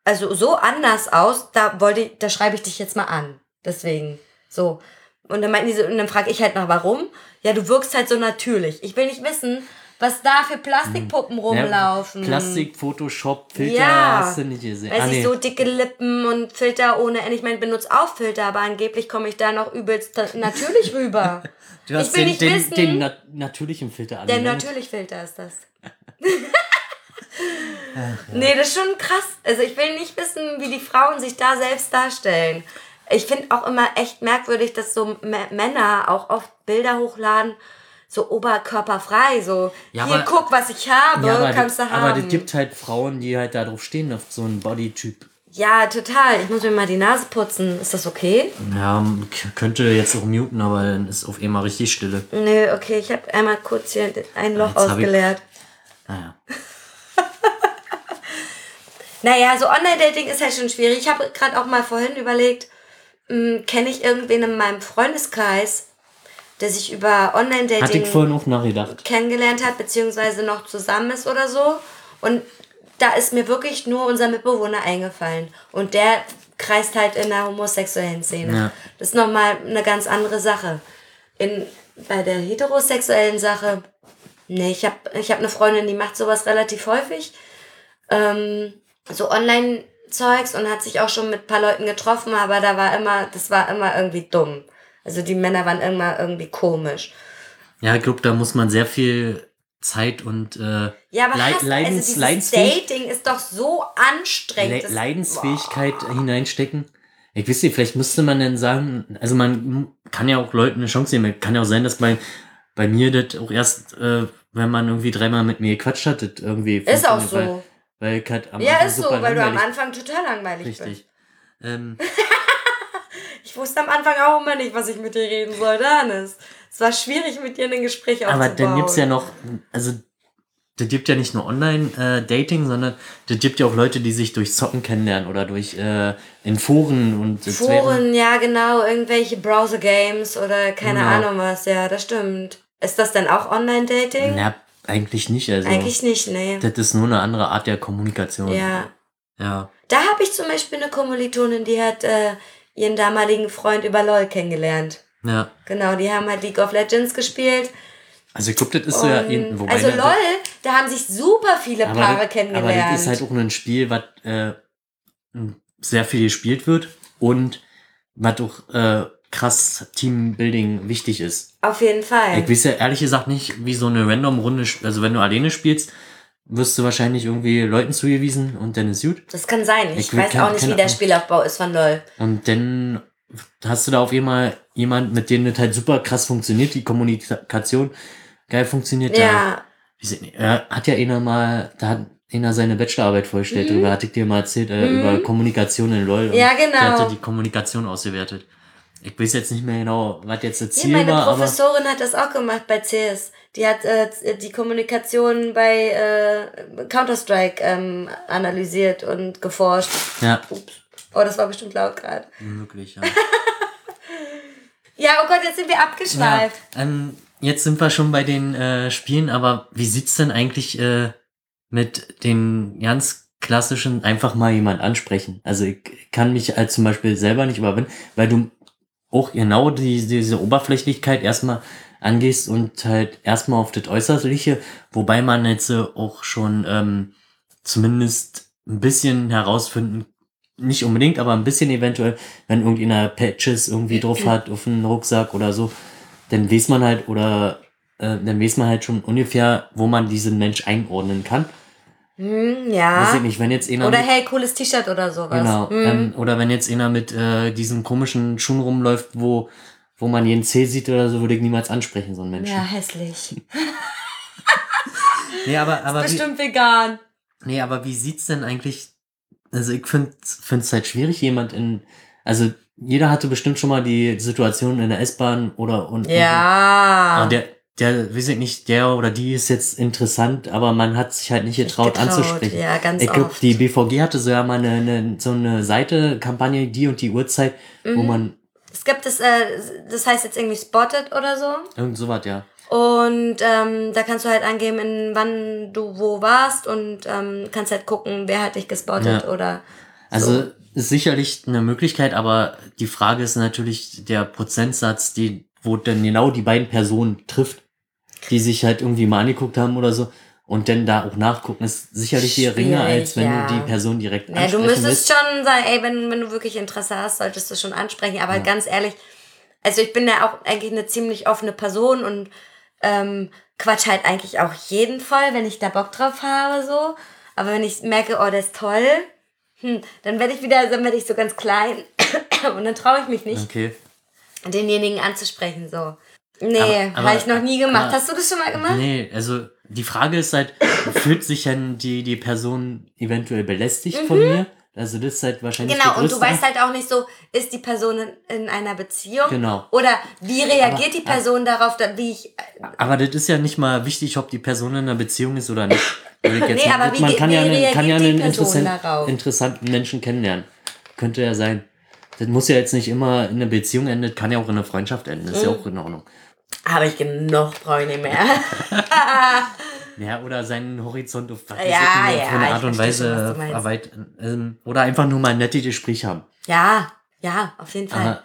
also so anders aus, da wollte da schreibe ich dich jetzt mal an. Deswegen, so. Und dann meinten die so, und dann frage ich halt nach, warum? Ja, du wirkst halt so natürlich. Ich will nicht wissen, was da für Plastikpuppen rumlaufen. Ja, Plastik, Photoshop, Filter Ja. hast du nicht gesehen. Weiß Ah, ich, nee. so dicke Lippen und Filter ohne Ende. Ich meine, ich benutze auch Filter, aber angeblich komme ich da noch übelst natürlich rüber. du hast ich will den, nicht den, wissen- den nat natürlichen Filter Der angewendet. natürlich Filter ist das. Nee, das ist schon krass. Also ich will nicht wissen, wie die Frauen sich da selbst darstellen. Ich finde auch immer echt merkwürdig, dass so M Männer auch oft Bilder hochladen, so oberkörperfrei, so Ja, hier aber- guck, was ich habe, Ja, aber, kannst du haben. aber das gibt halt Frauen, die halt da drauf stehen, auf so einen Bodytyp. ja, total. Ich muss mir mal die Nase putzen. Ist das okay? Ja, könnte jetzt auch muten, aber dann ist auf einmal richtig Stille. Nö, okay, ich habe einmal kurz hier ein Loch Jetzt ausgeleert. Naja. Naja, so Online-Dating ist halt schon schwierig. Ich habe gerade auch mal vorhin überlegt, kenne ich irgendwen in meinem Freundeskreis, der sich über Online-Dating kennengelernt hat, beziehungsweise noch zusammen ist oder so. Und da ist mir wirklich nur unser Mitbewohner eingefallen. Und der kreist halt in der homosexuellen Szene. Ja. Das ist nochmal eine ganz andere Sache. In, bei der heterosexuellen Sache, nee, ich habe ich hab eine Freundin, die macht sowas relativ häufig. Ähm, so Online-Zeugs und hat sich auch schon mit ein paar Leuten getroffen, aber da war immer, das war immer irgendwie dumm. Also die Männer waren immer irgendwie komisch. Ja, ich glaube, da muss man sehr viel Zeit und äh, Ja, aber Lei- hast, Leidens- also Leidensfähig- Dating ist doch so anstrengend. Le Leidensfähigkeit hineinstecken. Ich weiß nicht, vielleicht müsste man dann sagen, also man kann ja auch Leuten eine Chance geben. Kann ja auch sein, dass bei, bei mir das auch erst, äh, wenn man irgendwie dreimal mit mir gequatscht hat, das irgendwie Ist auch so. Weil, weil halt am Ja, Anfang ist so, weil du am Anfang total langweilig bist. Richtig. Ähm, Ich wusste am Anfang auch immer nicht, was ich mit dir reden sollte, Hannes. Es war schwierig, mit dir ein Gespräch aber aufzubauen. dann gibt's ja noch, also das gibt ja nicht nur Online-Dating, sondern das gibt ja auch Leute, die sich durch Zocken kennenlernen oder durch äh, in Foren und Foren, ja genau, irgendwelche Browser-Games oder keine Genau. Ahnung was, ja, das stimmt. Ist das denn auch Online-Dating? Ja, eigentlich nicht. Also Eigentlich nicht, nee. das ist nur eine andere Art der Kommunikation. Ja. Ja. Da habe ich zum Beispiel eine Kommilitonin, die hat äh, ihren damaligen Freund über LOL kennengelernt. Ja. Genau, die haben halt League of Legends gespielt. Also ich glaube, das ist so ja wobei also LOL, da haben sich super viele aber Paare das, kennengelernt. Aber das ist halt auch ein Spiel, was äh, sehr viel gespielt wird und was auch äh, krass Teambuilding wichtig ist. Auf jeden Fall. Ich weiß ja ehrlich gesagt nicht, wie so eine Random-Runde, also wenn du alleine spielst, wirst du wahrscheinlich irgendwie Leuten zugewiesen und dann ist gut. Das kann sein. Ich, Ich weiß kann- auch nicht, wie der. Spielaufbau ist von LOL. Und dann hast du da auf einmal jemand, mit dem das halt super krass funktioniert, die Kommunikation geil funktioniert. Ja, Da, er hat ja einer mal, da hat einer seine Bachelorarbeit vorgestellt, Mhm. darüber hatte ich dir mal erzählt, äh, über Kommunikation in LOL. Ja, genau. Der hatte die Kommunikation ausgewertet. Ich weiß jetzt nicht mehr genau, was jetzt das ja Ziel meine war, aber Professorin hat das auch gemacht bei CS. Die hat äh, die Kommunikation bei äh, Counter-Strike ähm, analysiert und geforscht. ja, Ups. Oh, das war bestimmt laut gerade. möglich, ja. Ja, oh Gott, jetzt sind wir ja abgeschweift. ähm, jetzt sind wir schon bei den äh, Spielen, aber wie sieht's denn eigentlich äh, mit den ganz klassischen einfach mal jemand ansprechen? Also ich kann mich als zum Beispiel selber nicht überwinden, weil du auch genau die, diese Oberflächlichkeit erstmal angehst und halt erstmal auf das Äußerliche, wobei man jetzt äh, auch schon ähm, zumindest ein bisschen herausfinden nicht unbedingt, aber ein bisschen eventuell, wenn irgendeiner Patches irgendwie drauf hat auf einen Rucksack oder so, dann weiß man halt oder äh, dann weiß man halt schon ungefähr, wo man diesen Mensch einordnen kann. Hm, ja. Weiß ich nicht, wenn jetzt einer Oder mit, hey, cooles T-Shirt oder sowas. genau, Hm. ähm, oder wenn jetzt einer mit äh, diesen komischen Schuhen rumläuft, wo wo man jeden Zeh sieht oder so, würde ich niemals ansprechen, so einen Menschen. ja, hässlich. Nee, aber, aber wie, Bestimmt vegan. nee, aber wie sieht's denn eigentlich, also ich finde es halt schwierig, jemand in, also jeder hatte bestimmt schon mal die Situation in der S-Bahn oder und, Ja. und der, der, weiß ich nicht, der oder die ist jetzt interessant, aber man hat sich halt nicht getraut, getraut, anzusprechen. ja, ganz ich glaube, die BVG hatte so ja mal eine, eine, so eine Seite, Kampagne, die und die Uhrzeit, Mhm. wo man, Es gibt das, äh, das heißt jetzt irgendwie Spotted oder so. irgend sowas, ja. Und ähm, da kannst du halt angeben, in wann du wo warst und ähm, kannst halt gucken, wer hat dich gespottet Ja. oder. Also ist sicherlich eine Möglichkeit, aber die Frage ist natürlich der Prozentsatz, die, wo dann genau die beiden Personen trifft, die sich halt irgendwie mal angeguckt haben oder so und dann da auch nachgucken, ist sicherlich geringer, Schwierig, als wenn ja. du die Person direkt Ja, du ansprechen müsstest willst. schon sagen, ey, wenn, wenn du wirklich Interesse hast, solltest du schon ansprechen. Aber ganz ehrlich, also ich bin ja auch eigentlich eine ziemlich offene Person und ähm, quatsch halt eigentlich auch jeden voll, wenn ich da Bock drauf habe, so. Aber wenn ich merke, oh, der ist toll, hm, dann werde ich wieder, dann werde ich so ganz klein und dann traue ich mich nicht, Okay. denjenigen anzusprechen, so. Nee, habe ich noch nie gemacht. aber- Hast du das schon mal gemacht? Nee, also die Frage ist halt, fühlt sich denn die, die Person eventuell belästigt von mir? Also das ist halt wahrscheinlich Mhm. Genau, und du weißt halt auch nicht so, ist die Person in, in einer Beziehung? Genau. Oder wie reagiert Aber- die Person darauf, da- wie ich. Aber das ist ja nicht mal wichtig, ob die Person in einer Beziehung ist oder nicht. Jetzt Nee, mal- aber wie man kann ja, wie einen, kann ja einen interessant, darauf? interessanten Menschen kennenlernen. Könnte ja sein. Das muss ja jetzt nicht immer in einer Beziehung enden, kann ja auch in einer Freundschaft enden. Ist Mhm. ja auch in Ordnung. Habe ich genug, brauche ich nicht mehr. Ja, oder seinen Horizont auf was Ja, ja, eine Art und Weise erweitern. Ähm, oder einfach nur mal ein nettes Gespräch haben. ja, ja, auf jeden Fall. Aber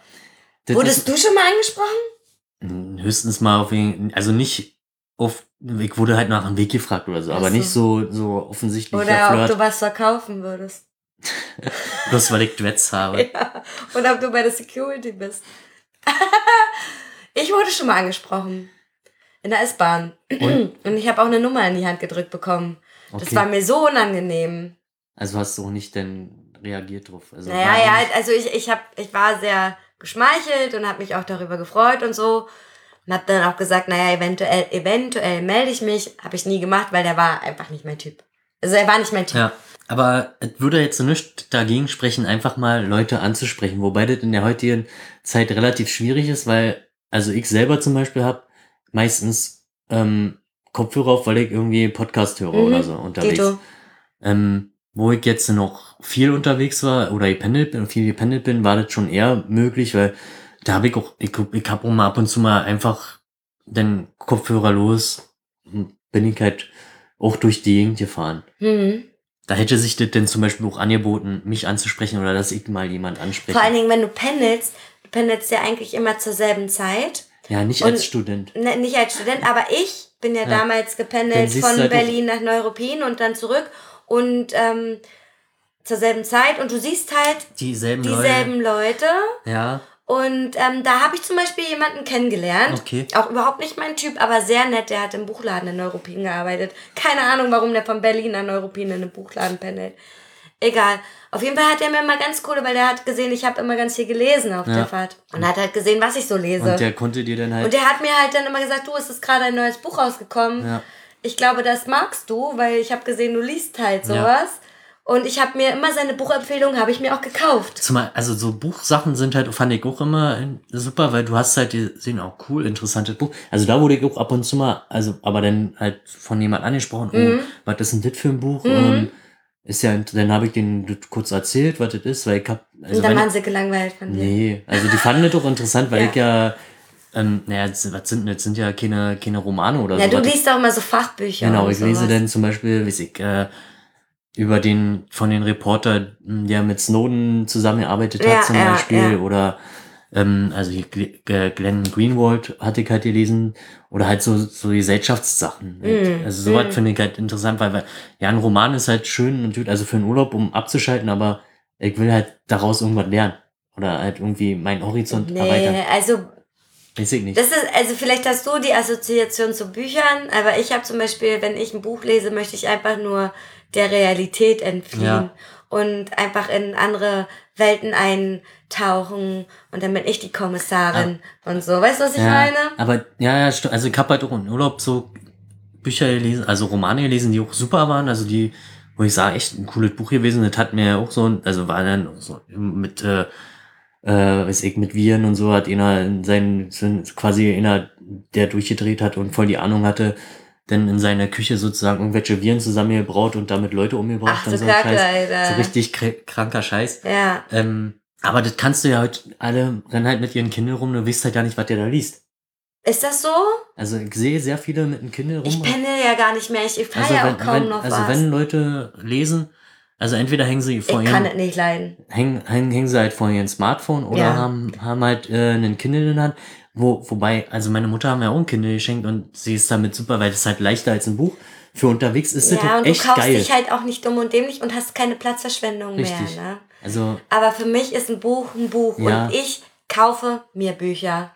das Wurdest du schon mal angesprochen? Höchstens mal auf wen, also nicht auf, ich wurde halt nach einem Weg gefragt oder so, aber Ach so. nicht so, so offensichtlich Oder ob du was verkaufen würdest? bloß weil ich Dreads habe. Ja. Oder ob du bei der Security bist. Ich wurde schon mal angesprochen. In der S-Bahn. Und? Und ich habe auch eine Nummer in die Hand gedrückt bekommen. Das Okay. war mir so unangenehm. Also hast du auch nicht denn reagiert drauf. Also Naja, ja, also ich, ich, hab, ich war sehr geschmeichelt und habe mich auch darüber gefreut und so. Und habe dann auch gesagt, naja, eventuell, eventuell melde ich mich. Habe ich nie gemacht, weil der war einfach nicht mein Typ. Also er war nicht mein Typ. Ja, aber es würde jetzt nicht dagegen sprechen, einfach mal Leute anzusprechen, wobei das in der heutigen Zeit relativ schwierig ist, weil, also ich selber zum Beispiel habe meistens ähm, Kopfhörer auf, weil ich irgendwie Podcast höre Mhm, oder so unterwegs. Tito. Ähm, wo ich jetzt noch viel unterwegs war oder gependelt bin, viel gependelt bin, war das schon eher möglich, weil da habe ich auch, ich, ich habe auch mal ab und zu mal einfach den Kopfhörer los und bin ich halt auch durch die Gegend gefahren. Mhm. Da hätte sich das denn zum Beispiel auch angeboten, mich anzusprechen oder dass ich mal jemand anspreche. Vor allen Dingen, wenn du pendelst, pendelst ja eigentlich immer zur selben Zeit. ja, nicht und- als Student. Ne, nicht als Student, aber ich bin ja, Ja. damals gependelt du von halt Berlin nach Neuruppin und dann zurück und ähm, zur selben Zeit und du siehst halt Dieselben, dieselben Leute. Leute. Ja, Und ähm, da habe ich zum Beispiel jemanden kennengelernt. Okay. Auch überhaupt nicht mein Typ, aber sehr nett. Der hat im Buchladen in Neuruppin gearbeitet. Keine Ahnung, warum der von Berlin nach Neuruppin in einem Buchladen pendelt. Egal. Auf jeden Fall hat er mir immer ganz coole, weil der hat gesehen, ich habe immer ganz viel gelesen auf Ja. der Fahrt. Und hat halt gesehen, was ich so lese. und der konnte dir dann halt. Und der hat mir halt dann immer gesagt, du, es ist gerade ein neues Buch rausgekommen. Ja. Ich glaube, das magst du, weil ich habe gesehen, du liest halt sowas. Ja. Und ich habe mir immer seine Buchempfehlungen, habe ich mir auch gekauft. Zumal, also so Buchsachen sind halt, fand ich auch immer super, weil du hast halt gesehen, auch cool, interessantes Buch. Also da wurde ich auch ab und zu mal, also, aber dann halt von jemand angesprochen, Mhm. oh, was ist denn das für ein Buch? Ähm, ist ja, dann habe ich denen kurz erzählt, was das ist, weil ich hab, also und dann waren sie gelangweilt von dir. nee, also die fanden das doch interessant, weil Ja. ich ja, ähm, naja, das, was sind, das sind ja keine, keine Romane oder Ja, so. du was ich- liest auch immer so Fachbücher. Genau, ich lese dann zum Beispiel, weiß ich, äh, über den, von den Reporter, m, der mit Snowden zusammengearbeitet Ja, hat zum ja, Beispiel, ja. oder, ähm, also hier Gl- Glenn Greenwald hatte ich halt gelesen, oder halt so, so Gesellschaftssachen. halt. Mm, Also sowas mm. finde ich halt interessant, weil, weil, ja, ein Roman ist halt schön und gut, also für einen Urlaub, um abzuschalten, aber ich will halt daraus irgendwas lernen. Oder halt irgendwie meinen Horizont Nee, erweitern. also Weiß ich nicht. Das ist, also vielleicht hast du die Assoziation zu Büchern, aber ich habe zum Beispiel, wenn ich ein Buch lese, möchte ich einfach nur der Realität entfliehen Ja. und einfach in andere Welten eintauchen und dann bin ich die Kommissarin und so. Weißt du, was ich ja, meine? Aber ja, ja, also ich habe halt auch im Urlaub so Bücher gelesen, also Romane gelesen, die auch super waren, also die, wo ich sage, echt ein cooles Buch gewesen, das hat mir auch so, also war dann so mit, äh, äh, weiß ich, mit Viren und so hat einer in seinen, so quasi einer, der durchgedreht hat und voll die Ahnung hatte, dann in seiner Küche sozusagen irgendwelche Viren zusammengebraut und damit Leute umgebracht Ach, und so kacke, Scheiß. Alter. So richtig kr- kranker Scheiß. Ja. Ähm, aber das kannst du ja heute, alle rennen halt mit ihren Kindern rum, du weißt halt ja nicht, was der da liest. Ist das so? Also ich sehe sehr viele mit den Kindern rum. Ich penne ja gar nicht mehr. Ich fahre also ja auch wenn, kaum wenn, noch also was. wenn Leute lesen, also entweder hängen sie vor ich kann ihrem, es nicht leiden. hängen, hängen, hängen sie halt vor ihrem Smartphone oder Ja. haben, haben halt äh, einen Kindle in der Hand. Wo, wobei, also meine Mutter haben ja auch ein Kindle geschenkt und sie ist damit super, weil das ist halt leichter als ein Buch. Für unterwegs ist das Ja, halt und du echt kaufst geil. dich halt auch nicht dumm und dämlich und hast keine Platzverschwendung Richtig. mehr. Ne? Also, Aber für mich ist ein Buch ein Buch Ja. und ich kaufe mir Bücher.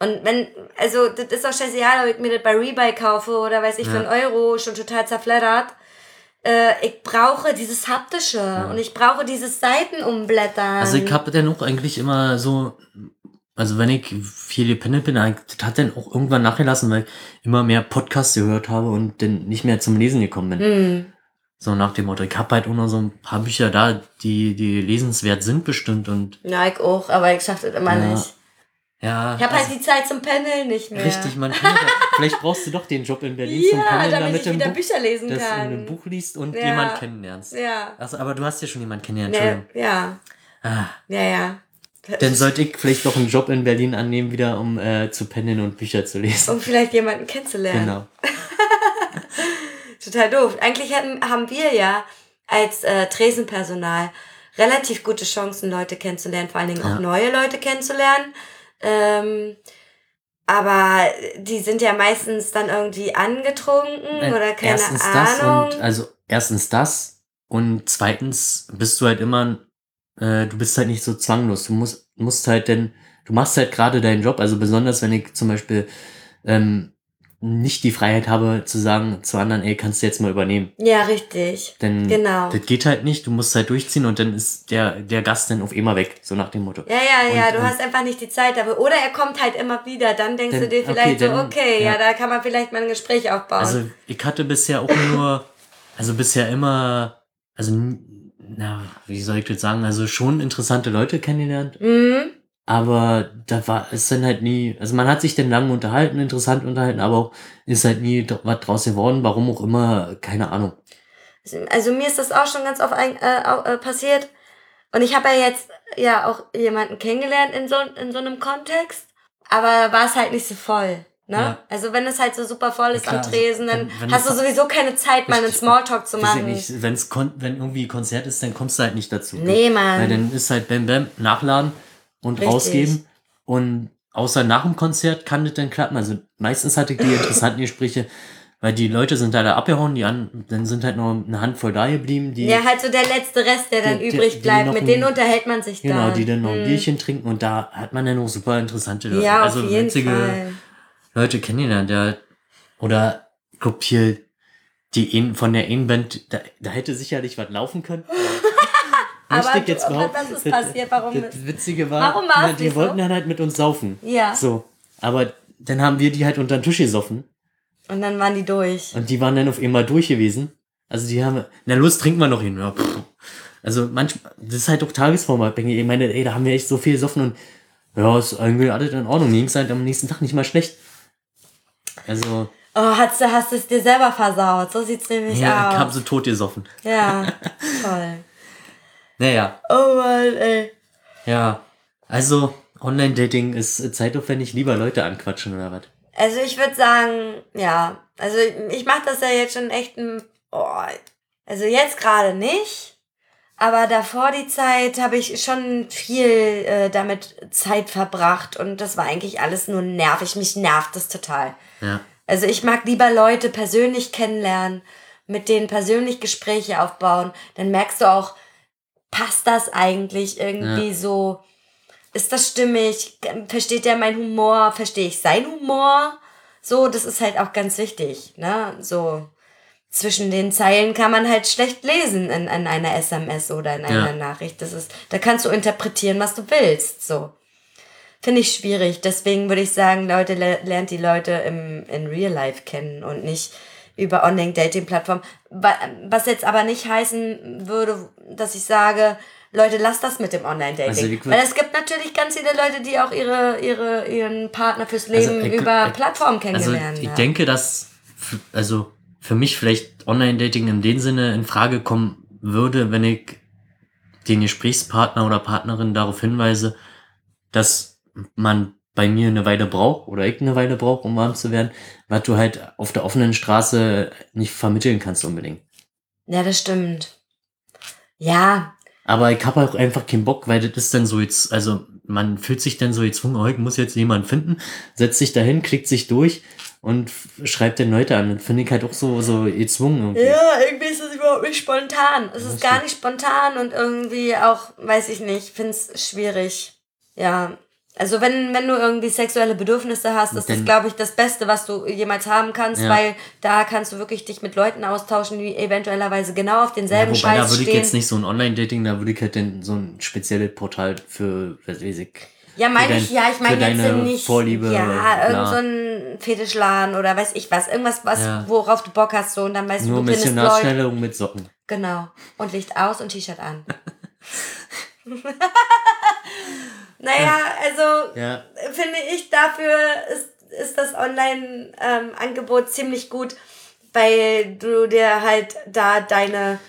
Und wenn, also das ist doch scheißegal, ob ich mir das bei Rebuy kaufe oder weiß ich für Ja. einen Euro schon total zerfleddert. Äh, ich brauche dieses Haptische und ich brauche dieses Seitenumblättern. also ich habe dann auch eigentlich immer so, also wenn ich viel gependelt bin, das hat dann auch irgendwann nachgelassen, weil ich immer mehr Podcasts gehört habe und dann nicht mehr zum Lesen gekommen bin. hm. So nach dem Motto, ich habe halt auch noch so ein paar Bücher da, die, die lesenswert sind bestimmt und Ja, ich auch, aber ich schaffe das immer Ja. nicht. ja. Ich habe also, halt die Zeit zum Pendeln nicht mehr. Richtig, man kann vielleicht brauchst du doch den Job in Berlin zum Ja, Pendeln, damit damit ich du wieder Buch, Bücher lesen dass du kann. ein Buch liest und Ja. jemand kennenlernst. Ja. Also, aber du hast ja schon jemanden kennengelernt, Nee, ja. Ah, Ja, ja. Dann sollte ich vielleicht doch einen Job in Berlin annehmen, wieder um äh, zu pendeln und Bücher zu lesen. Um vielleicht jemanden kennenzulernen. Genau. Total doof. Eigentlich hatten, haben wir ja als äh, Tresenpersonal relativ gute Chancen, Leute kennenzulernen, vor allen Dingen Ja. auch neue Leute kennenzulernen. Ähm, aber die sind ja meistens dann irgendwie angetrunken Äh, oder keine erstens Ahnung. das und also erstens das und zweitens bist du halt immer, äh, du bist halt nicht so zwanglos. Du musst, musst halt denn, du machst halt gerade deinen Job, also besonders wenn ich zum Beispiel ähm, nicht die Freiheit habe zu sagen zu anderen, ey, kannst du jetzt mal übernehmen. ja, richtig. Denn Genau. das geht halt nicht, du musst halt durchziehen und dann ist der, der Gast dann auf immer weg, so nach dem Motto. Ja, ja, ja, Und, du ähm, hast einfach nicht die Zeit, aber oder er kommt halt immer wieder, dann denkst Dann- du dir okay, vielleicht so, dann- okay, ja. ja. da kann man vielleicht mal ein Gespräch aufbauen. Also ich hatte bisher auch nur, also bisher immer, also na, wie soll ich das sagen, also schon interessante Leute kennengelernt, mhm. aber da war es dann halt nie, also man hat sich dann lange unterhalten, interessant unterhalten, aber auch ist halt nie was draus geworden, warum auch immer, keine Ahnung. Also mir ist das auch schon ganz oft ein, äh, äh, passiert. Und ich habe ja jetzt ja auch jemanden kennengelernt in so, in so einem Kontext. Aber war es halt nicht so voll. Ne? Ja. Also wenn es halt so super voll ist Ja, am also Tresen, dann wenn- wenn hast du es- sowieso keine Zeit, mal einen. Smalltalk zu machen. nicht, wenn's kon wenn irgendwie Konzert ist, dann kommst du halt nicht dazu. Nee, Mann. Weil dann ist halt Bam Bam, nachladen und Richtig. rausgeben. Und außer nach dem Konzert kann das dann klappen. Also meistens hatte ich die interessanten Gespräche, weil die Leute sind da, da abgehauen, die an, dann sind halt noch eine Handvoll da geblieben, die, ja, halt so der letzte Rest, der dann Die- übrig bleibt. Mit ein- denen unterhält man sich genau, dann. die dann noch ein Mhm. Bierchen trinken und da hat man dann noch super interessante Leute. Ja, also auf jeden witzige Fall. Leute kennengelernt, der, oder, glaub hier, die ein, von der einen Band, da, da hätte sicherlich was laufen können. Aber jetzt aber behaupten. was ist passiert? Warum Das ist- Witzige war, Warum na, die so? wollten dann halt mit uns saufen. Ja. So. Aber dann haben wir die halt unter den Tisch gesoffen Und dann waren die durch. und die waren dann auf einmal durch gewesen. Also die haben, na los, trinken wir noch hin. Ja, also manchmal, das ist halt auch tagesformabhängig. Ich meine, ey, da haben wir echt so viel gesoffen und ja, ist irgendwie alles in Ordnung. Mir ging's halt am nächsten Tag nicht mal schlecht. Also, Oh, hast du, hast es dir selber versaut. So sieht's nämlich ja, ich aus. hab so tot gesoffen. Ja, toll. Naja, Oh Mann, ey. ja. Also, Online-Dating ist zeitaufwendig, lieber Leute anquatschen oder was? Also ich würde sagen, ja. Also ich mache das ja jetzt schon echt ein. Oh, also jetzt gerade nicht. Aber davor die Zeit habe ich schon viel äh, damit Zeit verbracht und das war eigentlich alles nur nervig. Mich nervt das total. Ja. Also ich mag lieber Leute persönlich kennenlernen, mit denen persönlich Gespräche aufbauen. Dann merkst du auch, passt das eigentlich irgendwie ja. so? Ist das stimmig? Versteht der mein Humor? Verstehe ich sein Humor? So, das ist halt auch ganz wichtig, ne? So zwischen den Zeilen kann man halt schlecht lesen in, in einer SMS oder in einer ja. Nachricht. Das ist, da kannst du interpretieren, was du willst, so. Finde ich schwierig. Deswegen würde ich sagen, Leute, lernt die Leute im, in Real Life kennen und nicht über Online-Dating-Plattformen. Was jetzt aber nicht heißen würde, dass ich sage, Leute, lasst das mit dem Online-Dating. Also Weil es gibt natürlich ganz viele Leute, die auch ihre, ihre, ihren Partner fürs also Leben also, über Plattformen kennenlernen. Also ich ja. denke, dass, also für mich vielleicht Online-Dating in dem Sinne in Frage kommen würde, wenn ich den Gesprächspartner oder Partnerin darauf hinweise, dass man bei mir eine Weile braucht oder ich eine Weile brauche, um warm zu werden, was du halt auf der offenen Straße nicht vermitteln kannst unbedingt. Ja, das stimmt. Ja. Aber ich habe auch einfach keinen Bock, weil das ist dann so jetzt, also man fühlt sich dann so gezwungen, oh, ich muss jetzt jemanden finden, setzt sich dahin, klickt sich durch und schreibt den Leute an. Das finde ich halt auch so, so gezwungen. Irgendwie. Ja, irgendwie ist das überhaupt nicht spontan. Es ist gar nicht spontan und irgendwie auch, weiß ich nicht, finde es schwierig. Ja, also wenn, wenn du irgendwie sexuelle Bedürfnisse hast, ist das, glaube ich, das Beste, was du jemals haben kannst, ja. weil da kannst du wirklich dich mit Leuten austauschen, die eventuellerweise genau auf denselben ja, wobei, Scheiß da würde ich jetzt nicht so ein Online-Dating, da würde ich halt so ein spezielles Portal für, was weiß ich. Ja, meine ich, ja, ich meine jetzt nicht, Vorliebe, ja, irgend so ein Fetischladen oder weiß ich was, irgendwas, was, ja. worauf du Bock hast, so, und dann weißt Nur du, du findest Leute. mit Socken. Genau. Und Licht aus und T-Shirt an. Naja, also ja. finde ich, dafür ist, ist das Online-Angebot ähm, ziemlich gut, weil du dir halt da deine,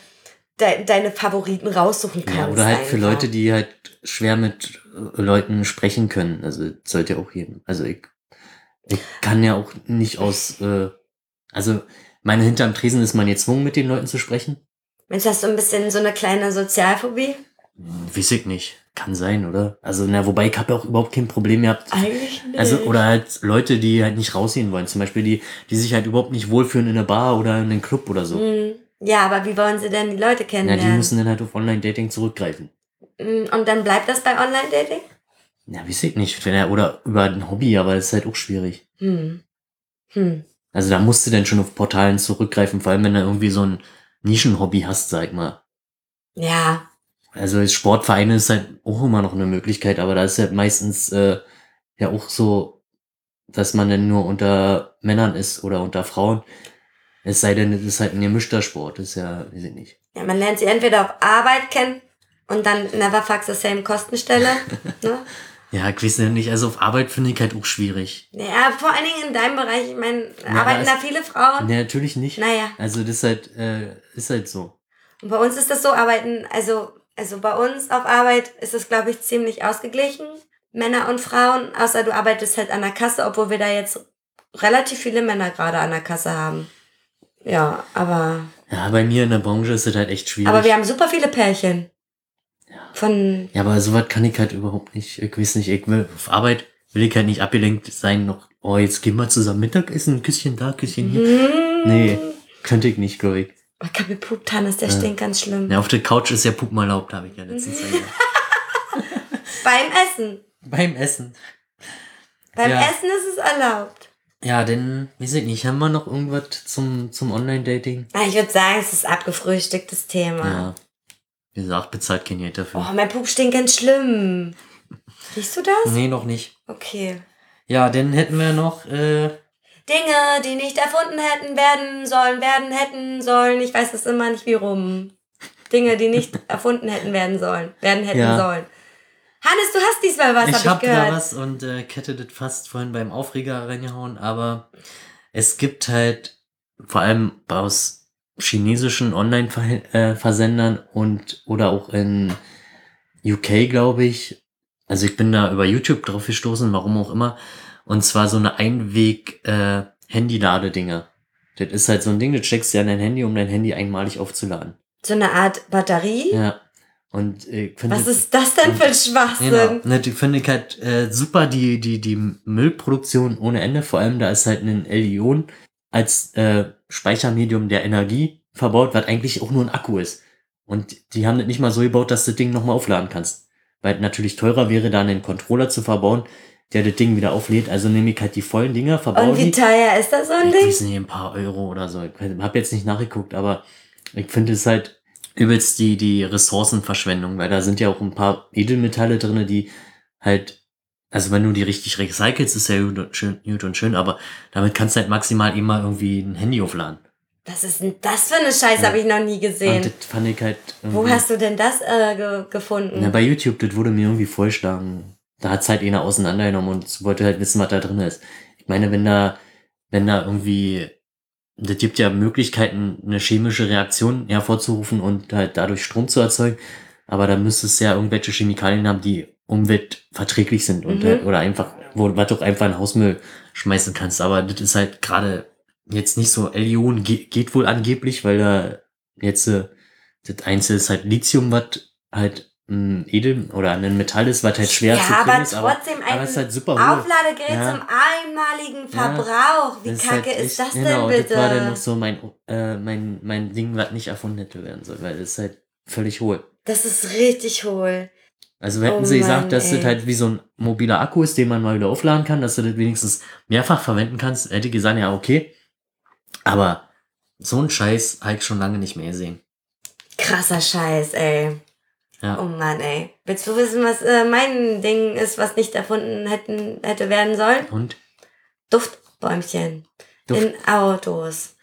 de, deine Favoriten raussuchen kannst. Ja, oder halt einfach. für Leute, die halt schwer mit äh, Leuten sprechen können. Also sollte ja auch jedem. Also ich, ich kann ja auch nicht aus, äh, also meine hinterm Tresen ist man gezwungen, mit den Leuten zu sprechen. Mensch, hast du ein bisschen so eine kleine Sozialphobie? Weiß ich nicht. Kann sein, oder? Also, na, wobei ich habe ja auch überhaupt kein Problem gehabt. Eigentlich nicht. Also, oder halt Leute, die halt nicht rausgehen wollen. Zum Beispiel, die, die sich halt überhaupt nicht wohlfühlen in einer Bar oder in einem Club oder so. Mhm. Ja, aber wie wollen sie denn die Leute kennenlernen? Ja, die müssen dann halt auf Online-Dating zurückgreifen. Mhm, und dann bleibt das bei Online-Dating? Ja, weiß ich nicht. Oder über ein Hobby, aber das ist halt auch schwierig. Hm. Hm. Also da musst du dann schon auf Portalen zurückgreifen, vor allem wenn du irgendwie so ein Nischenhobby hast, sag mal. Ja, also als Sportvereine ist halt auch immer noch eine Möglichkeit, aber da ist halt meistens äh, ja auch so, dass man dann nur unter Männern ist oder unter Frauen. Es sei denn, es ist halt ein gemischter Sport, das ist ja, weiß ich nicht. Ja, man lernt sie entweder auf Arbeit kennen und dann never fucks the same Kostenstelle. ne? Ja, ich weiß nicht, also auf Arbeit finde ich halt auch schwierig. Ja, vor allen Dingen in deinem Bereich, ich meine, ja, arbeiten da viele Frauen? Ja, natürlich nicht. Naja. Also das ist halt, äh, ist halt so. Und bei uns ist das so, arbeiten, also also bei uns auf Arbeit ist es, glaube ich, ziemlich ausgeglichen. Männer und Frauen, außer du arbeitest halt an der Kasse, obwohl wir da jetzt relativ viele Männer gerade an der Kasse haben. Ja, aber. Ja, bei mir in der Branche ist es halt echt schwierig. Aber wir haben super viele Pärchen. Ja. Von. Ja, aber sowas kann ich halt überhaupt nicht. Ich weiß nicht, ich will auf Arbeit will ich halt nicht abgelenkt sein, noch, oh, jetzt gehen wir zusammen Mittagessen, Küsschen da, Küsschen hier. Mm. Nee, könnte ich nicht, glaube ich. Oh, Kapi Puptan ist der ja. stinkt ganz schlimm. Ja, auf der Couch ist ja Pupen erlaubt, habe ich ja letztens gesagt. Beim Essen. Beim Essen. Beim ja. Essen ist es erlaubt. Ja, denn, weiß ich nicht, haben wir noch irgendwas zum, zum Online-Dating? Ah, ich würde sagen, es ist abgefrühstücktes Thema. Ja. Wie gesagt, bezahlt kein Geld dafür. Oh, mein Pup stinkt ganz schlimm. Riechst du das? Nee, noch nicht. Okay. Ja, dann hätten wir noch äh, Dinge, die nicht erfunden hätten werden sollen, werden hätten sollen. Ich weiß es immer nicht wie rum. Dinge, die nicht erfunden hätten werden sollen, werden hätten ja. sollen. Hannes, du hast diesmal was, ich hab ich gehört. Ich was und äh, hätte das fast vorhin beim Aufreger reingehauen, aber es gibt halt vor allem aus chinesischen Online-Versendern und oder auch in UK, glaube ich. Also ich bin da über YouTube drauf gestoßen, warum auch immer. Und zwar so eine Einweg äh, Handy-Ladedinger. Das ist halt so ein Ding, das steckst du ja in dein Handy, um dein Handy einmalig aufzuladen. So eine Art Batterie? Ja. Und äh, ich finde, Was ist das denn für ein Schwachsinn? Genau. Die finde ich halt äh, super, die, die, die Müllproduktion ohne Ende. Vor allem, da ist halt ein L-Ion als äh, Speichermedium der Energie verbaut, was eigentlich auch nur ein Akku ist. Und die haben das nicht mal so gebaut, dass du das Ding nochmal aufladen kannst. Weil natürlich teurer wäre, dann einen Controller zu verbauen, der das Ding wieder auflädt. Also nehme ich halt die vollen Dinger, verbaue Und wie die. teuer ist das so ein Ich Ding? weiß nicht, ein paar Euro oder so. Ich habe jetzt nicht nachgeguckt, aber ich finde es halt übelst die, die Ressourcenverschwendung, weil da sind ja auch ein paar Edelmetalle drinne, die halt, also wenn du die richtig recycelst, ist ja gut und schön, gut und schön, aber damit kannst du halt maximal immer irgendwie ein Handy aufladen. Was ist denn das für eine Scheiße? Ja. Habe ich noch nie Und gesehen. das fand ich halt Wo hast du denn das äh, ge gefunden? Na, bei YouTube, das wurde mir irgendwie vorgeschlagen. Da hat's halt einer auseinandergenommen und wollte halt wissen, was da drin ist. Ich meine, wenn da, wenn da irgendwie, das gibt ja Möglichkeiten, eine chemische Reaktion hervorzurufen und halt dadurch Strom zu erzeugen. Aber da müsste es ja irgendwelche Chemikalien haben, die umweltverträglich sind und Mhm. halt, oder einfach, wo, was du auch einfach in Hausmüll schmeißen kannst. Aber das ist halt gerade jetzt nicht so, Elion ge geht wohl angeblich, weil da jetzt, äh, das Einzige ist halt Lithium, was halt ein Edel oder ein Metall ist, was halt schwer zu ja, kriegen aber ist, aber, trotzdem aber ein es ist halt super hoch. Aufladegerät Ja. zum einmaligen Verbrauch. Wie Das kacke halt ist echt- das denn genau, bitte? Das war dann noch so mein, äh, mein, mein Ding, was nicht erfunden hätte werden soll, weil das ist halt völlig hohl. Das ist richtig hohl. Also hätten Oh sie gesagt, Mann, dass ey. das halt wie so ein mobiler Akku ist, den man mal wieder aufladen kann, dass du das wenigstens mehrfach verwenden kannst, hätte ich gesagt, ja, okay. Aber so ein Scheiß habe ich schon lange nicht mehr gesehen. Krasser Scheiß, ey. Ja. Oh Mann, ey. Willst du wissen, was äh, mein Ding ist, was nicht erfunden hätten, hätte werden sollen? Und? Duftbäumchen. Duft- In Autos.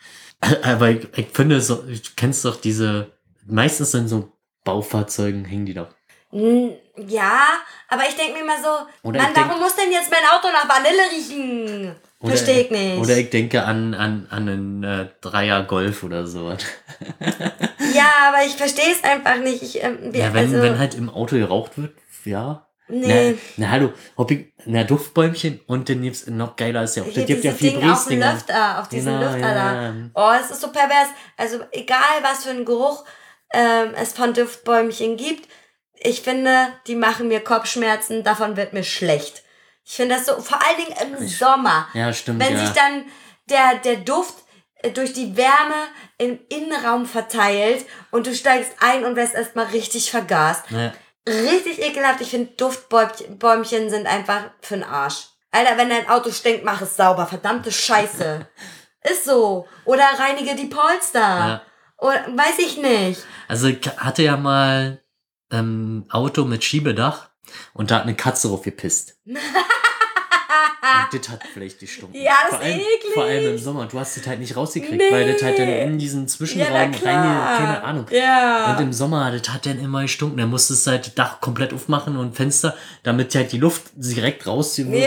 Aber ich, ich finde, so, du kennst doch diese, meistens in so Baufahrzeugen hängen die doch. Ja, aber ich denke mir immer so, Oder Mann, ich denk- warum muss denn jetzt mein Auto nach Vanille riechen? Oder- Verstehe ich nicht. Oder ich denke an, an, an einen äh, Dreier Golf oder sowas. ja, aber ich verstehe es einfach nicht. Ich, ähm, wie, Ja, wenn, also, wenn halt im Auto geraucht wird, ja. nee. Na, na hallo, ich, na Duftbäumchen und dann gibt's noch geiler ist ja auch, Hier das gibt ja viel Ding auf dem. Lüfter, auf diesem Genau, Lüfter da. ja. Oh, es ist so pervers. Also egal, was für einen Geruch ähm, es von Duftbäumchen gibt, ich finde, die machen mir Kopfschmerzen, davon wird mir schlecht. Ich finde das so, vor allen Dingen im Sommer. Ja, stimmt, Wenn ja. sich dann der, der Duft äh, durch die Wärme im Innenraum verteilt und du steigst ein und wirst erstmal richtig vergast. ja. Richtig ekelhaft. Ich finde, Duftbäumchen sind einfach für den Arsch. Alter, wenn dein Auto stinkt, mach es sauber. Verdammte Scheiße. Ist so. Oder reinige die Polster. Ja. Oder weiß ich nicht. Also ich hatte ja mal ähm, Auto mit Schiebedach und da hat eine Katze drauf gepisst. Und das hat vielleicht gestunken. Ja, das vor allem, ist eklig. Vor allem im Sommer. Du hast das halt nicht rausgekriegt, Nee. weil das halt dann in diesen Ja, Zwischenraum na rein, keine Ahnung. Ja. Und im Sommer, das hat dann immer gestunken. Dann musstest du halt das Dach komplett aufmachen und Fenster, damit halt die Luft direkt rauszieht. Ja.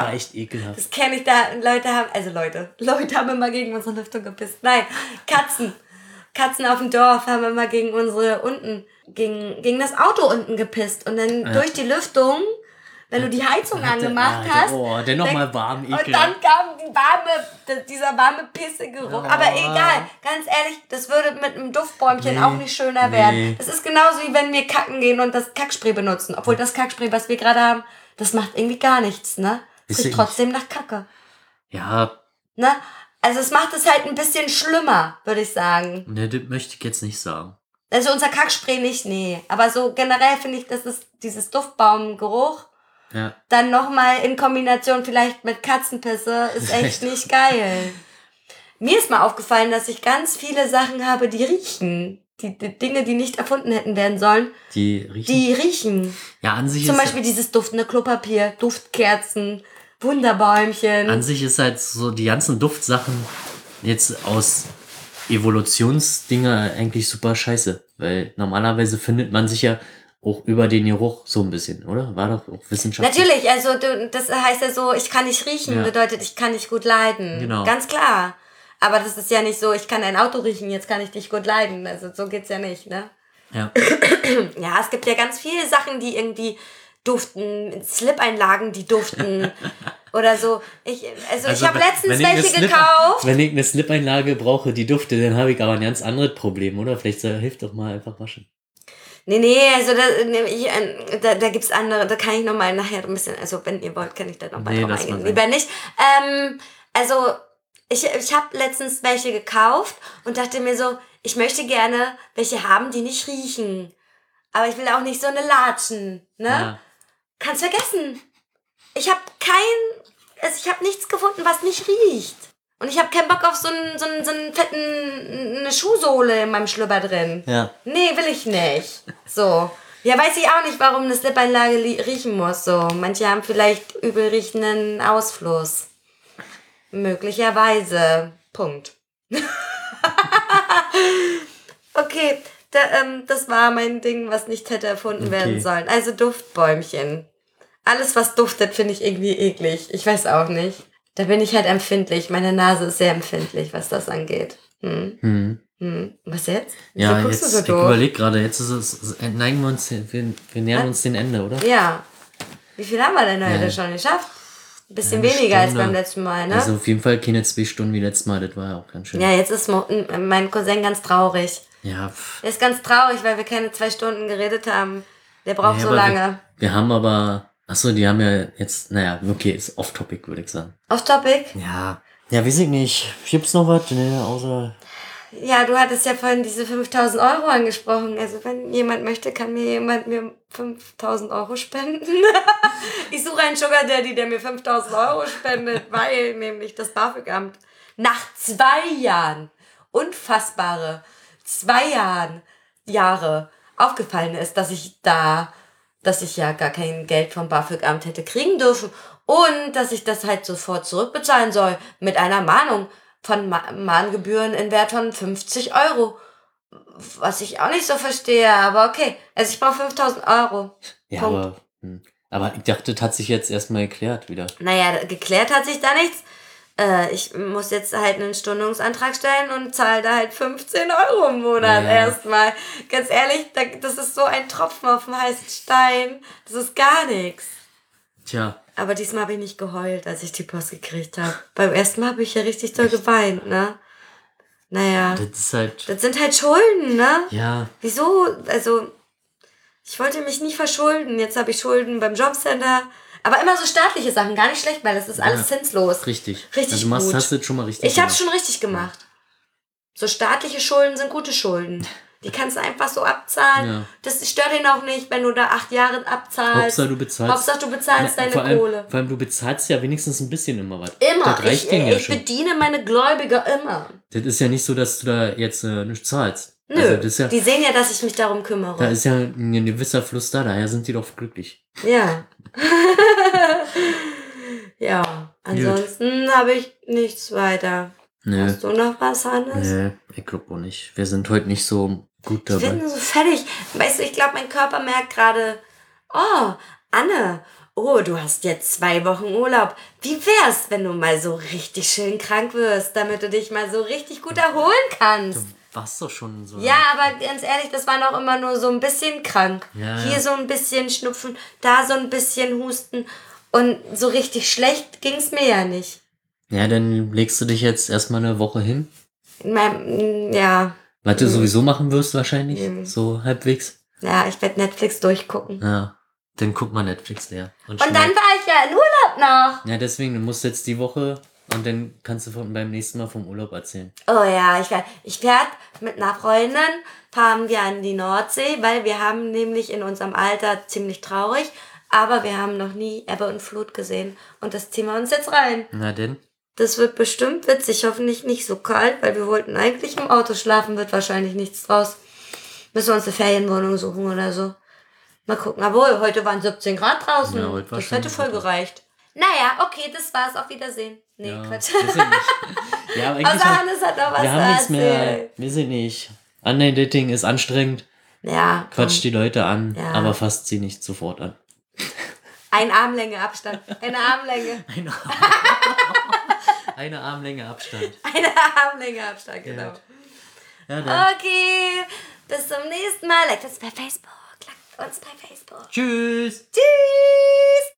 Das war echt ekelhaft. Das kenne ich da. Leute haben, also Leute, Leute haben immer gegen unsere Lüftung gepisst. Nein, Katzen. Katzen auf dem Dorf haben immer gegen unsere unten, gegen, gegen das Auto unten gepisst. Und dann Ja. durch die Lüftung, wenn du die Heizung angemacht Ah, hast. Oh, der nochmal warm, Und ekelhaft. dann kam die warme, dieser warme Pissegeruch. Oh. Aber egal, ganz ehrlich, das würde mit einem Duftbäumchen Nee. auch nicht schöner werden. Nee. Das ist genauso wie wenn wir kacken gehen und das Kackspray benutzen. Obwohl das Kackspray, was wir gerade haben, das macht irgendwie gar nichts, ne? Es riecht trotzdem nach Kacke. Ja, Ne? Also es macht es halt ein bisschen schlimmer, würde ich sagen. ne, das möchte ich jetzt nicht sagen. Also unser Kackspray nicht, nee. Aber so generell finde ich, dass es dieses Duftbaumgeruch Ja. dann nochmal in Kombination vielleicht mit Katzenpisse ist echt nicht geil. Mir ist mal aufgefallen, dass ich ganz viele Sachen habe, die riechen. Die, die Dinge, die nicht erfunden hätten werden sollen, Die riechen. die riechen. ja, an sich Zum ist Beispiel dieses duftende Klopapier, Duftkerzen, Wunderbäumchen. An sich ist halt so die ganzen Duftsachen jetzt aus Evolutionsdinger eigentlich super scheiße. Weil normalerweise findet man sich ja auch über den Geruch so ein bisschen, oder? War doch auch wissenschaftlich. Natürlich, also das heißt ja so, ich kann nicht riechen, Ja. bedeutet, ich kann nicht gut leiden. Genau. Ganz klar. Aber das ist ja nicht so, ich kann ein Auto riechen, jetzt kann ich dich gut leiden. Also so geht's ja nicht, ne? Ja. Ja, es gibt ja ganz viele Sachen, die irgendwie duften, Slip-Einlagen, die duften oder so. Ich, also, ich habe letztens ich welche Slip- gekauft. Wenn ich eine Slip-Einlage brauche, die dufte, dann habe ich aber ein ganz anderes Problem, oder? Vielleicht soll- hilft doch mal einfach waschen. Nee, nee, also da, nee, ich, äh, da, da gibt's andere, da kann ich nochmal nachher ein bisschen, also wenn ihr wollt, kann ich da noch mal Nee, drauf eingehen. Lieber nicht. Ähm, also ich, ich habe letztens welche gekauft und dachte mir so, ich möchte gerne welche haben, die nicht riechen. Aber ich will auch nicht so eine Latschen, ne? Ja. Kannst vergessen. Ich habe kein, also ich habe nichts gefunden, was nicht riecht. Und ich habe keinen Bock auf so einen, so einen, so einen fetten, eine Schuhsohle in meinem Schlüpper drin. Ja. Nee, will ich nicht. So. Ja, weiß ich auch nicht, warum eine Slip-Einlage li- riechen muss. So. Manche haben vielleicht übel riechenden Ausfluss. Möglicherweise. Punkt. okay, da, ähm, das war mein Ding, was nicht hätte erfunden werden Okay. sollen. Also Duftbäumchen. Alles, was duftet, finde ich irgendwie eklig. Ich weiß auch nicht. Da bin ich halt empfindlich. Meine Nase ist sehr empfindlich, was das angeht. Hm. Hm. Hm. Was jetzt? Wieso Ja, jetzt, ich so doof? überlege gerade, jetzt ist es, neigen wir uns, wir, wir nähern uns dem Ende, oder? Ja. Wie viel haben wir denn heute Ja. schon geschafft? Ein bisschen Eine weniger als Stunde. beim letzten Mal, ne? Also auf jeden Fall keine zwei Stunden wie letztes Mal, das war ja auch ganz schön. ja, jetzt ist mein Cousin ganz traurig. Ja, pff. Er ist ganz traurig, weil wir keine zwei Stunden geredet haben. Der braucht Ja, so lange. Wir, wir haben aber, achso, die haben ja jetzt, naja, okay, ist off-topic, würde ich sagen. Off Topic? Ja, ja, weiß ich nicht. Gibt's noch was? Ne, außer, Ja, du hattest ja vorhin diese 5000 Euro angesprochen. Also wenn jemand möchte, kann mir jemand mir 5000 Euro spenden. ich suche einen Sugar Daddy, der mir 5000 Euro spendet, weil nämlich das BAföG-Amt nach zwei Jahren, unfassbare zwei Jahren, Jahre aufgefallen ist, dass ich da, dass ich ja gar kein Geld vom BAföG-Amt hätte kriegen dürfen und dass ich das halt sofort zurückbezahlen soll mit einer Mahnung von Ma Mahngebühren in Wert von 50 Euro. Was ich auch nicht so verstehe, aber okay. Also ich brauche 5000 Euro. ja, Punkt. aber, hm. aber ich dachte, das hat sich jetzt erstmal geklärt wieder. Naja, geklärt hat sich da nichts. Äh, ich muss jetzt halt einen Stundungsantrag stellen und zahle da halt 15 Euro im Monat Ja. erstmal. Ganz ehrlich, da, das ist so ein Tropfen auf dem heißen Stein. Das ist gar nichts. Tja, Aber diesmal habe ich nicht geheult, als ich die Post gekriegt habe. Beim ersten Mal habe ich ja richtig doll geweint, ne? Naja, das ist halt, das sind halt Schulden, ne? ja, Wieso? Also, ich wollte mich nie verschulden. Jetzt habe ich Schulden beim Jobcenter. Aber immer so staatliche Sachen, gar nicht schlecht, weil das ist alles Ja. zinslos. richtig. Richtig also, du machst, gut. hast das schon mal richtig Ich habe gemacht. schon richtig gemacht. So staatliche Schulden sind gute Schulden. Die kannst du einfach so abzahlen. Ja. Das stört ihn auch nicht, wenn du da acht Jahre abzahlst. Hauptsache, du bezahlst. Hauptsache, du bezahlst deine vor allem, Kohle. Vor allem, du bezahlst ja wenigstens ein bisschen immer was. Immer. Das reicht ich denen ja ich schon. bediene meine Gläubiger immer. Das ist ja nicht so, dass du da jetzt äh, nichts zahlst. Nö, Also das ist ja, die sehen ja, dass ich mich darum kümmere. da ist ja ein gewisser Fluss da, daher sind die doch glücklich. Ja. ja. Ansonsten habe ich nichts weiter. Nö. Hast du noch was, Hannes? Nee, ich glaube auch nicht. Wir sind heute nicht so gut Ich dabei. bin so fertig. Weißt du, ich glaube, mein Körper merkt gerade, oh, Anne, oh, du hast jetzt zwei Wochen Urlaub. Wie wär's, wenn du mal so richtig schön krank wirst, damit du dich mal so richtig gut erholen kannst? Warst doch schon so. Ja, aber ganz ehrlich, das war noch immer nur so ein bisschen krank. Ja, Hier ja. so ein bisschen Schnupfen, da so ein bisschen Husten. Und so richtig schlecht ging's mir ja nicht. Ja, dann legst du dich jetzt erstmal eine Woche hin. Ja, Was du sowieso machen wirst wahrscheinlich. Mhm. So halbwegs. ja, ich werde Netflix durchgucken. Ja. Dann guck mal Netflix leer. Und dann war ich ja in Urlaub noch. Ja, deswegen, du musst jetzt die Woche und dann kannst du von, beim nächsten Mal vom Urlaub erzählen. Oh ja, ich werde ich werd mit einer Freundin, fahren wir an die Nordsee, weil wir haben nämlich in unserem Alter ziemlich traurig, aber wir haben noch nie Ebbe und Flut gesehen. Und das ziehen wir uns jetzt rein. Na denn? Das wird bestimmt witzig, hoffentlich nicht so kalt, weil wir wollten eigentlich im Auto schlafen, wird wahrscheinlich nichts draus. Müssen wir uns eine Ferienwohnung suchen oder so. Mal gucken. Aber heute waren 17 Grad draußen. Ja, heute war das hätte voll gereicht. Naja, okay, das war's. Auf Wiedersehen. Nee, ja, Quatsch. weiß ich nicht. ja, aber eigentlich Außer Hannes hat noch was wir haben nichts mehr. Weiß ich nicht. Online-Dating ist anstrengend. Ja. komm. Quatscht die Leute an, Ja. aber fasst sie nicht sofort an. Ein Armlänge Abstand. Eine Armlänge. Eine, Eine Armlänge Abstand. Eine Armlänge Abstand, genau. Ja, dann. Okay, bis zum nächsten Mal. Like uns bei Facebook. Like uns bei Facebook. Tschüss. Tschüss.